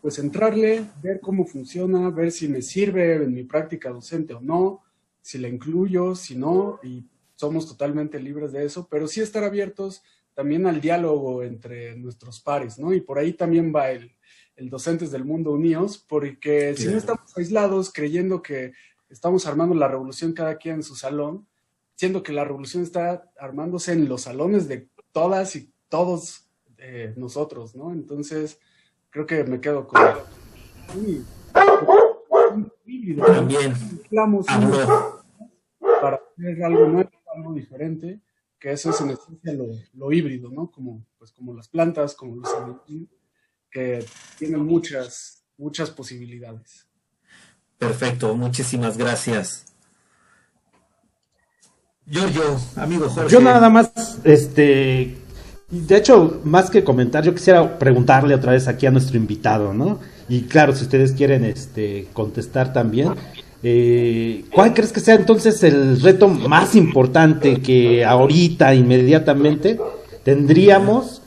pues entrarle, ver cómo funciona, ver si me sirve en mi práctica docente o no, si la incluyo, si no, y somos totalmente libres de eso, pero sí estar abiertos también al diálogo entre nuestros pares, ¿no? Y por ahí también va el, el Docentes del Mundo Unidos, porque si no estamos aislados creyendo que estamos armando la revolución cada quien en su salón, siendo que la revolución está armándose en los salones de todas y todos eh, nosotros, ¿no? Entonces, creo que me quedo con... También. Para hacer algo nuevo, algo diferente, que eso es en esencia lo, lo híbrido, ¿no? Como, pues, como las plantas, como los alimentos que tienen muchas, muchas posibilidades. Perfecto, muchísimas gracias. Giorgio, amigo Jorge. Yo nada más, este, de hecho, más que comentar, yo quisiera preguntarle otra vez aquí a nuestro invitado, ¿no? Y claro, si ustedes quieren este, contestar también, eh, ¿cuál crees que sea entonces el reto más importante que ahorita, inmediatamente, tendríamos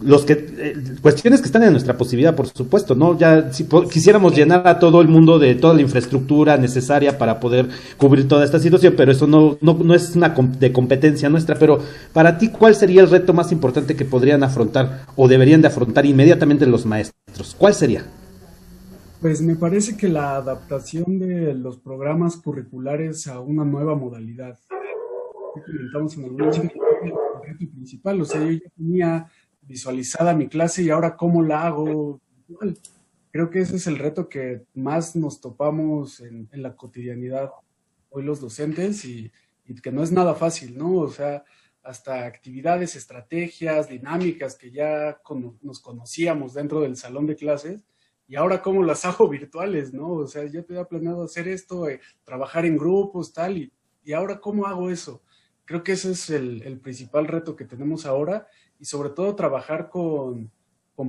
los que eh, cuestiones que están en nuestra posibilidad, por supuesto, ¿no? Ya si quisiéramos llenar a todo el mundo de toda la infraestructura necesaria para poder cubrir toda esta situación, pero eso no, no, no es una de competencia nuestra, pero para ti, ¿cuál sería el reto más importante que podrían afrontar o deberían de afrontar inmediatamente los maestros? ¿Cuál sería? Pues me parece que la adaptación de los programas curriculares a una nueva modalidad. Comentamos en el reto principal, o sea, yo ya tenía visualizada mi clase y ahora cómo la hago. Creo que ese es el reto que más nos topamos en, la cotidianidad hoy los docentes y, que no es nada fácil, ¿no? O sea, hasta actividades, estrategias, dinámicas que ya nos conocíamos dentro del salón de clases y ahora cómo las hago virtuales, ¿no? O sea, yo te había planeado hacer esto, eh, trabajar en grupos, tal, y, y, ahora cómo hago eso. Creo que ese es el principal reto que tenemos ahora y sobre todo trabajar con,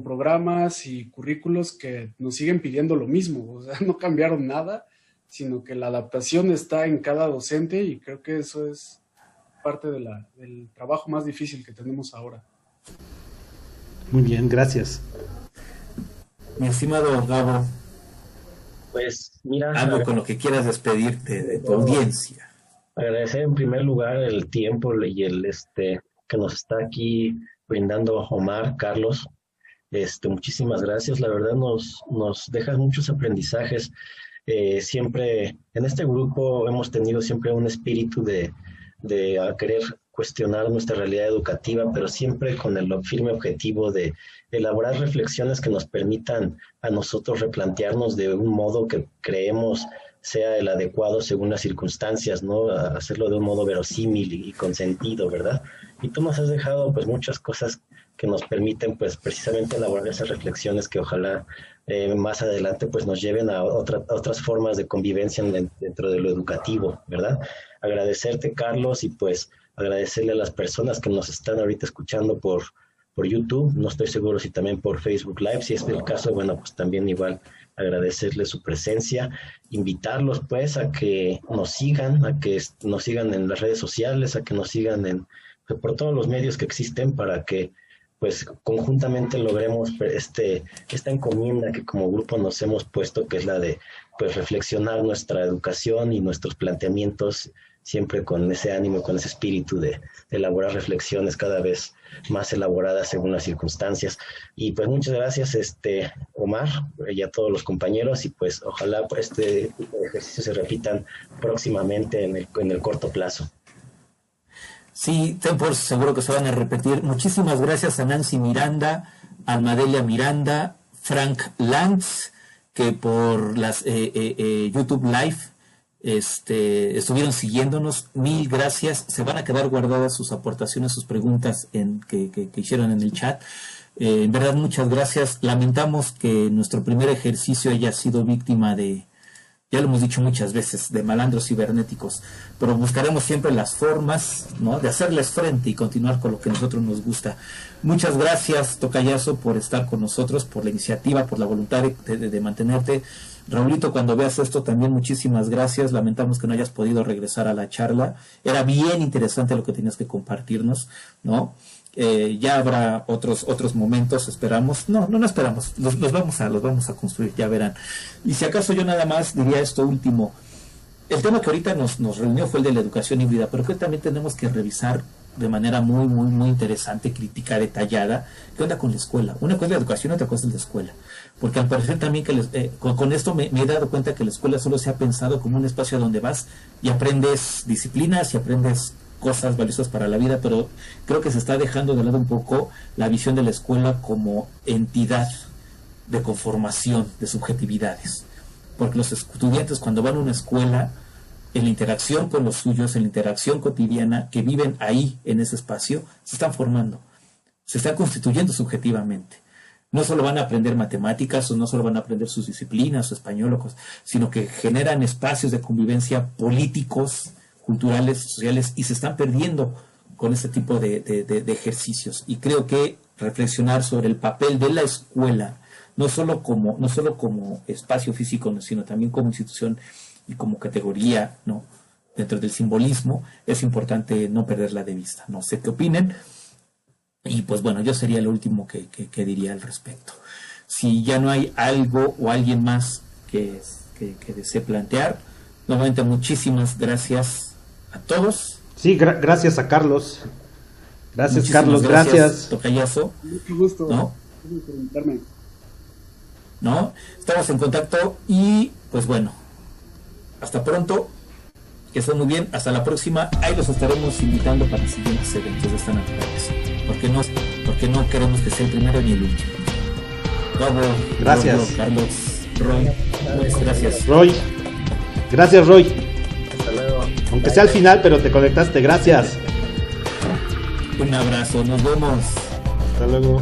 programas y currículos que nos siguen pidiendo lo mismo, o sea, no cambiaron nada, sino que la adaptación está en cada docente y creo que eso es parte de la, del trabajo más difícil que tenemos ahora. Muy bien, gracias. Mi estimado Gabo. Pues mira. Algo con lo que quieras despedirte de tu audiencia. Agradecer en primer lugar el tiempo y el este que nos está aquí brindando Omar, Carlos. Este, muchísimas gracias. La verdad nos, nos deja muchos aprendizajes. Eh, siempre en este grupo hemos tenido siempre un espíritu de, de querer cuestionar nuestra realidad educativa, pero siempre con el firme objetivo de elaborar reflexiones que nos permitan a nosotros replantearnos de un modo que creemos sea el adecuado según las circunstancias, ¿no? hacerlo de un modo verosímil y, con sentido, ¿verdad? Y tú nos has dejado pues muchas cosas que nos permiten pues precisamente elaborar esas reflexiones que ojalá eh, más adelante pues nos lleven a, otras formas de convivencia dentro de lo educativo, ¿verdad? Agradecerte Carlos y pues agradecerle a las personas que nos están ahorita escuchando por, por YouTube, no estoy seguro si también por Facebook Live, si es el caso, bueno, pues también igual agradecerle su presencia, invitarlos pues a que nos sigan, a que nos sigan en las redes sociales, a que nos sigan en por todos los medios que existen para que pues conjuntamente logremos este esta encomienda que como grupo nos hemos puesto que es la de pues reflexionar nuestra educación y nuestros planteamientos siempre con ese ánimo, con ese espíritu de, elaborar reflexiones cada vez más elaboradas según las circunstancias. Y pues muchas gracias, este Omar, y a todos los compañeros, y pues ojalá pues, este ejercicio se repitan próximamente en el, en el corto plazo. Sí, ten por seguro que se van a repetir. Muchísimas gracias a Nancy Miranda, a Madelia Miranda, Frank Lantz, que por las eh, eh, eh, YouTube Live este, estuvieron siguiéndonos. Mil gracias. Se van a quedar guardadas sus aportaciones, sus preguntas en, que, que, hicieron en el chat. Eh, en verdad, muchas gracias. Lamentamos que nuestro primer ejercicio haya sido víctima de, ya lo hemos dicho muchas veces, de malandros cibernéticos, pero buscaremos siempre las formas ¿no? de hacerles frente y continuar con lo que a nosotros nos gusta. Muchas gracias, Tocayazo, por estar con nosotros, por la iniciativa, por la voluntad de, de mantenerte. Raulito, cuando veas esto también muchísimas gracias. Lamentamos que no hayas podido regresar a la charla. Era bien interesante lo que tenías que compartirnos, ¿no? Eh, ya habrá otros otros momentos, esperamos. No, no, no esperamos. Los, vamos a los vamos a construir, ya verán. Y si acaso yo nada más diría esto último. El tema que ahorita nos, nos reunió fue el de la educación híbrida, pero que también tenemos que revisar de manera muy, muy, muy interesante, crítica, detallada, qué onda con la escuela. Una cosa es la educación, otra cosa es la escuela. Porque al parecer también que eh, con, esto me, he dado cuenta que la escuela solo se ha pensado como un espacio donde vas y aprendes disciplinas y aprendes cosas valiosas para la vida, pero creo que se está dejando de lado un poco la visión de la escuela como entidad de conformación de subjetividades. Porque los estudiantes cuando van a una escuela, en la interacción con los suyos, en la interacción cotidiana, que viven ahí, en ese espacio, se están formando, se están constituyendo subjetivamente. No solo van a aprender matemáticas o no solo van a aprender sus disciplinas o español, sino que generan espacios de convivencia políticos, culturales, sociales, y se están perdiendo con este tipo de, ejercicios. Y creo que reflexionar sobre el papel de la escuela, no solo como, no solo como espacio físico, sino también como institución y como categoría, ¿no? dentro del simbolismo, es importante no perderla de vista. No sé qué opinen. Y pues bueno, yo sería el último que, diría al respecto. Si ya no hay algo o alguien más que, que desee plantear, nuevamente muchísimas gracias a todos. Sí, gracias a Carlos. Gracias, Carlos, gracias. Tocayazo. Mucho gusto. ¿No? ¿No? Estamos en contacto y pues bueno, hasta pronto. Que estén muy bien. Hasta la próxima. Ahí los estaremos invitando para los siguientes eventos de esta naturaleza. Porque no, porque no queremos que sea el primero ni el último. gracias. Carlos, Roy. gracias. Roy. Gracias, Roy. Aunque sea al final, pero te conectaste. Gracias. Un abrazo, nos vemos. Hasta luego.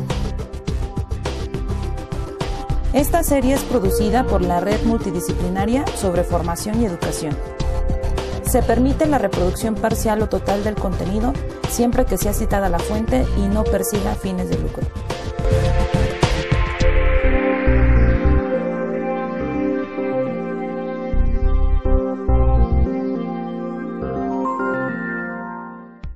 Esta serie es producida por la Red Multidisciplinaria sobre Formación y Educación. Se permite la reproducción parcial o total del contenido siempre que sea citada la fuente y no persiga fines de lucro.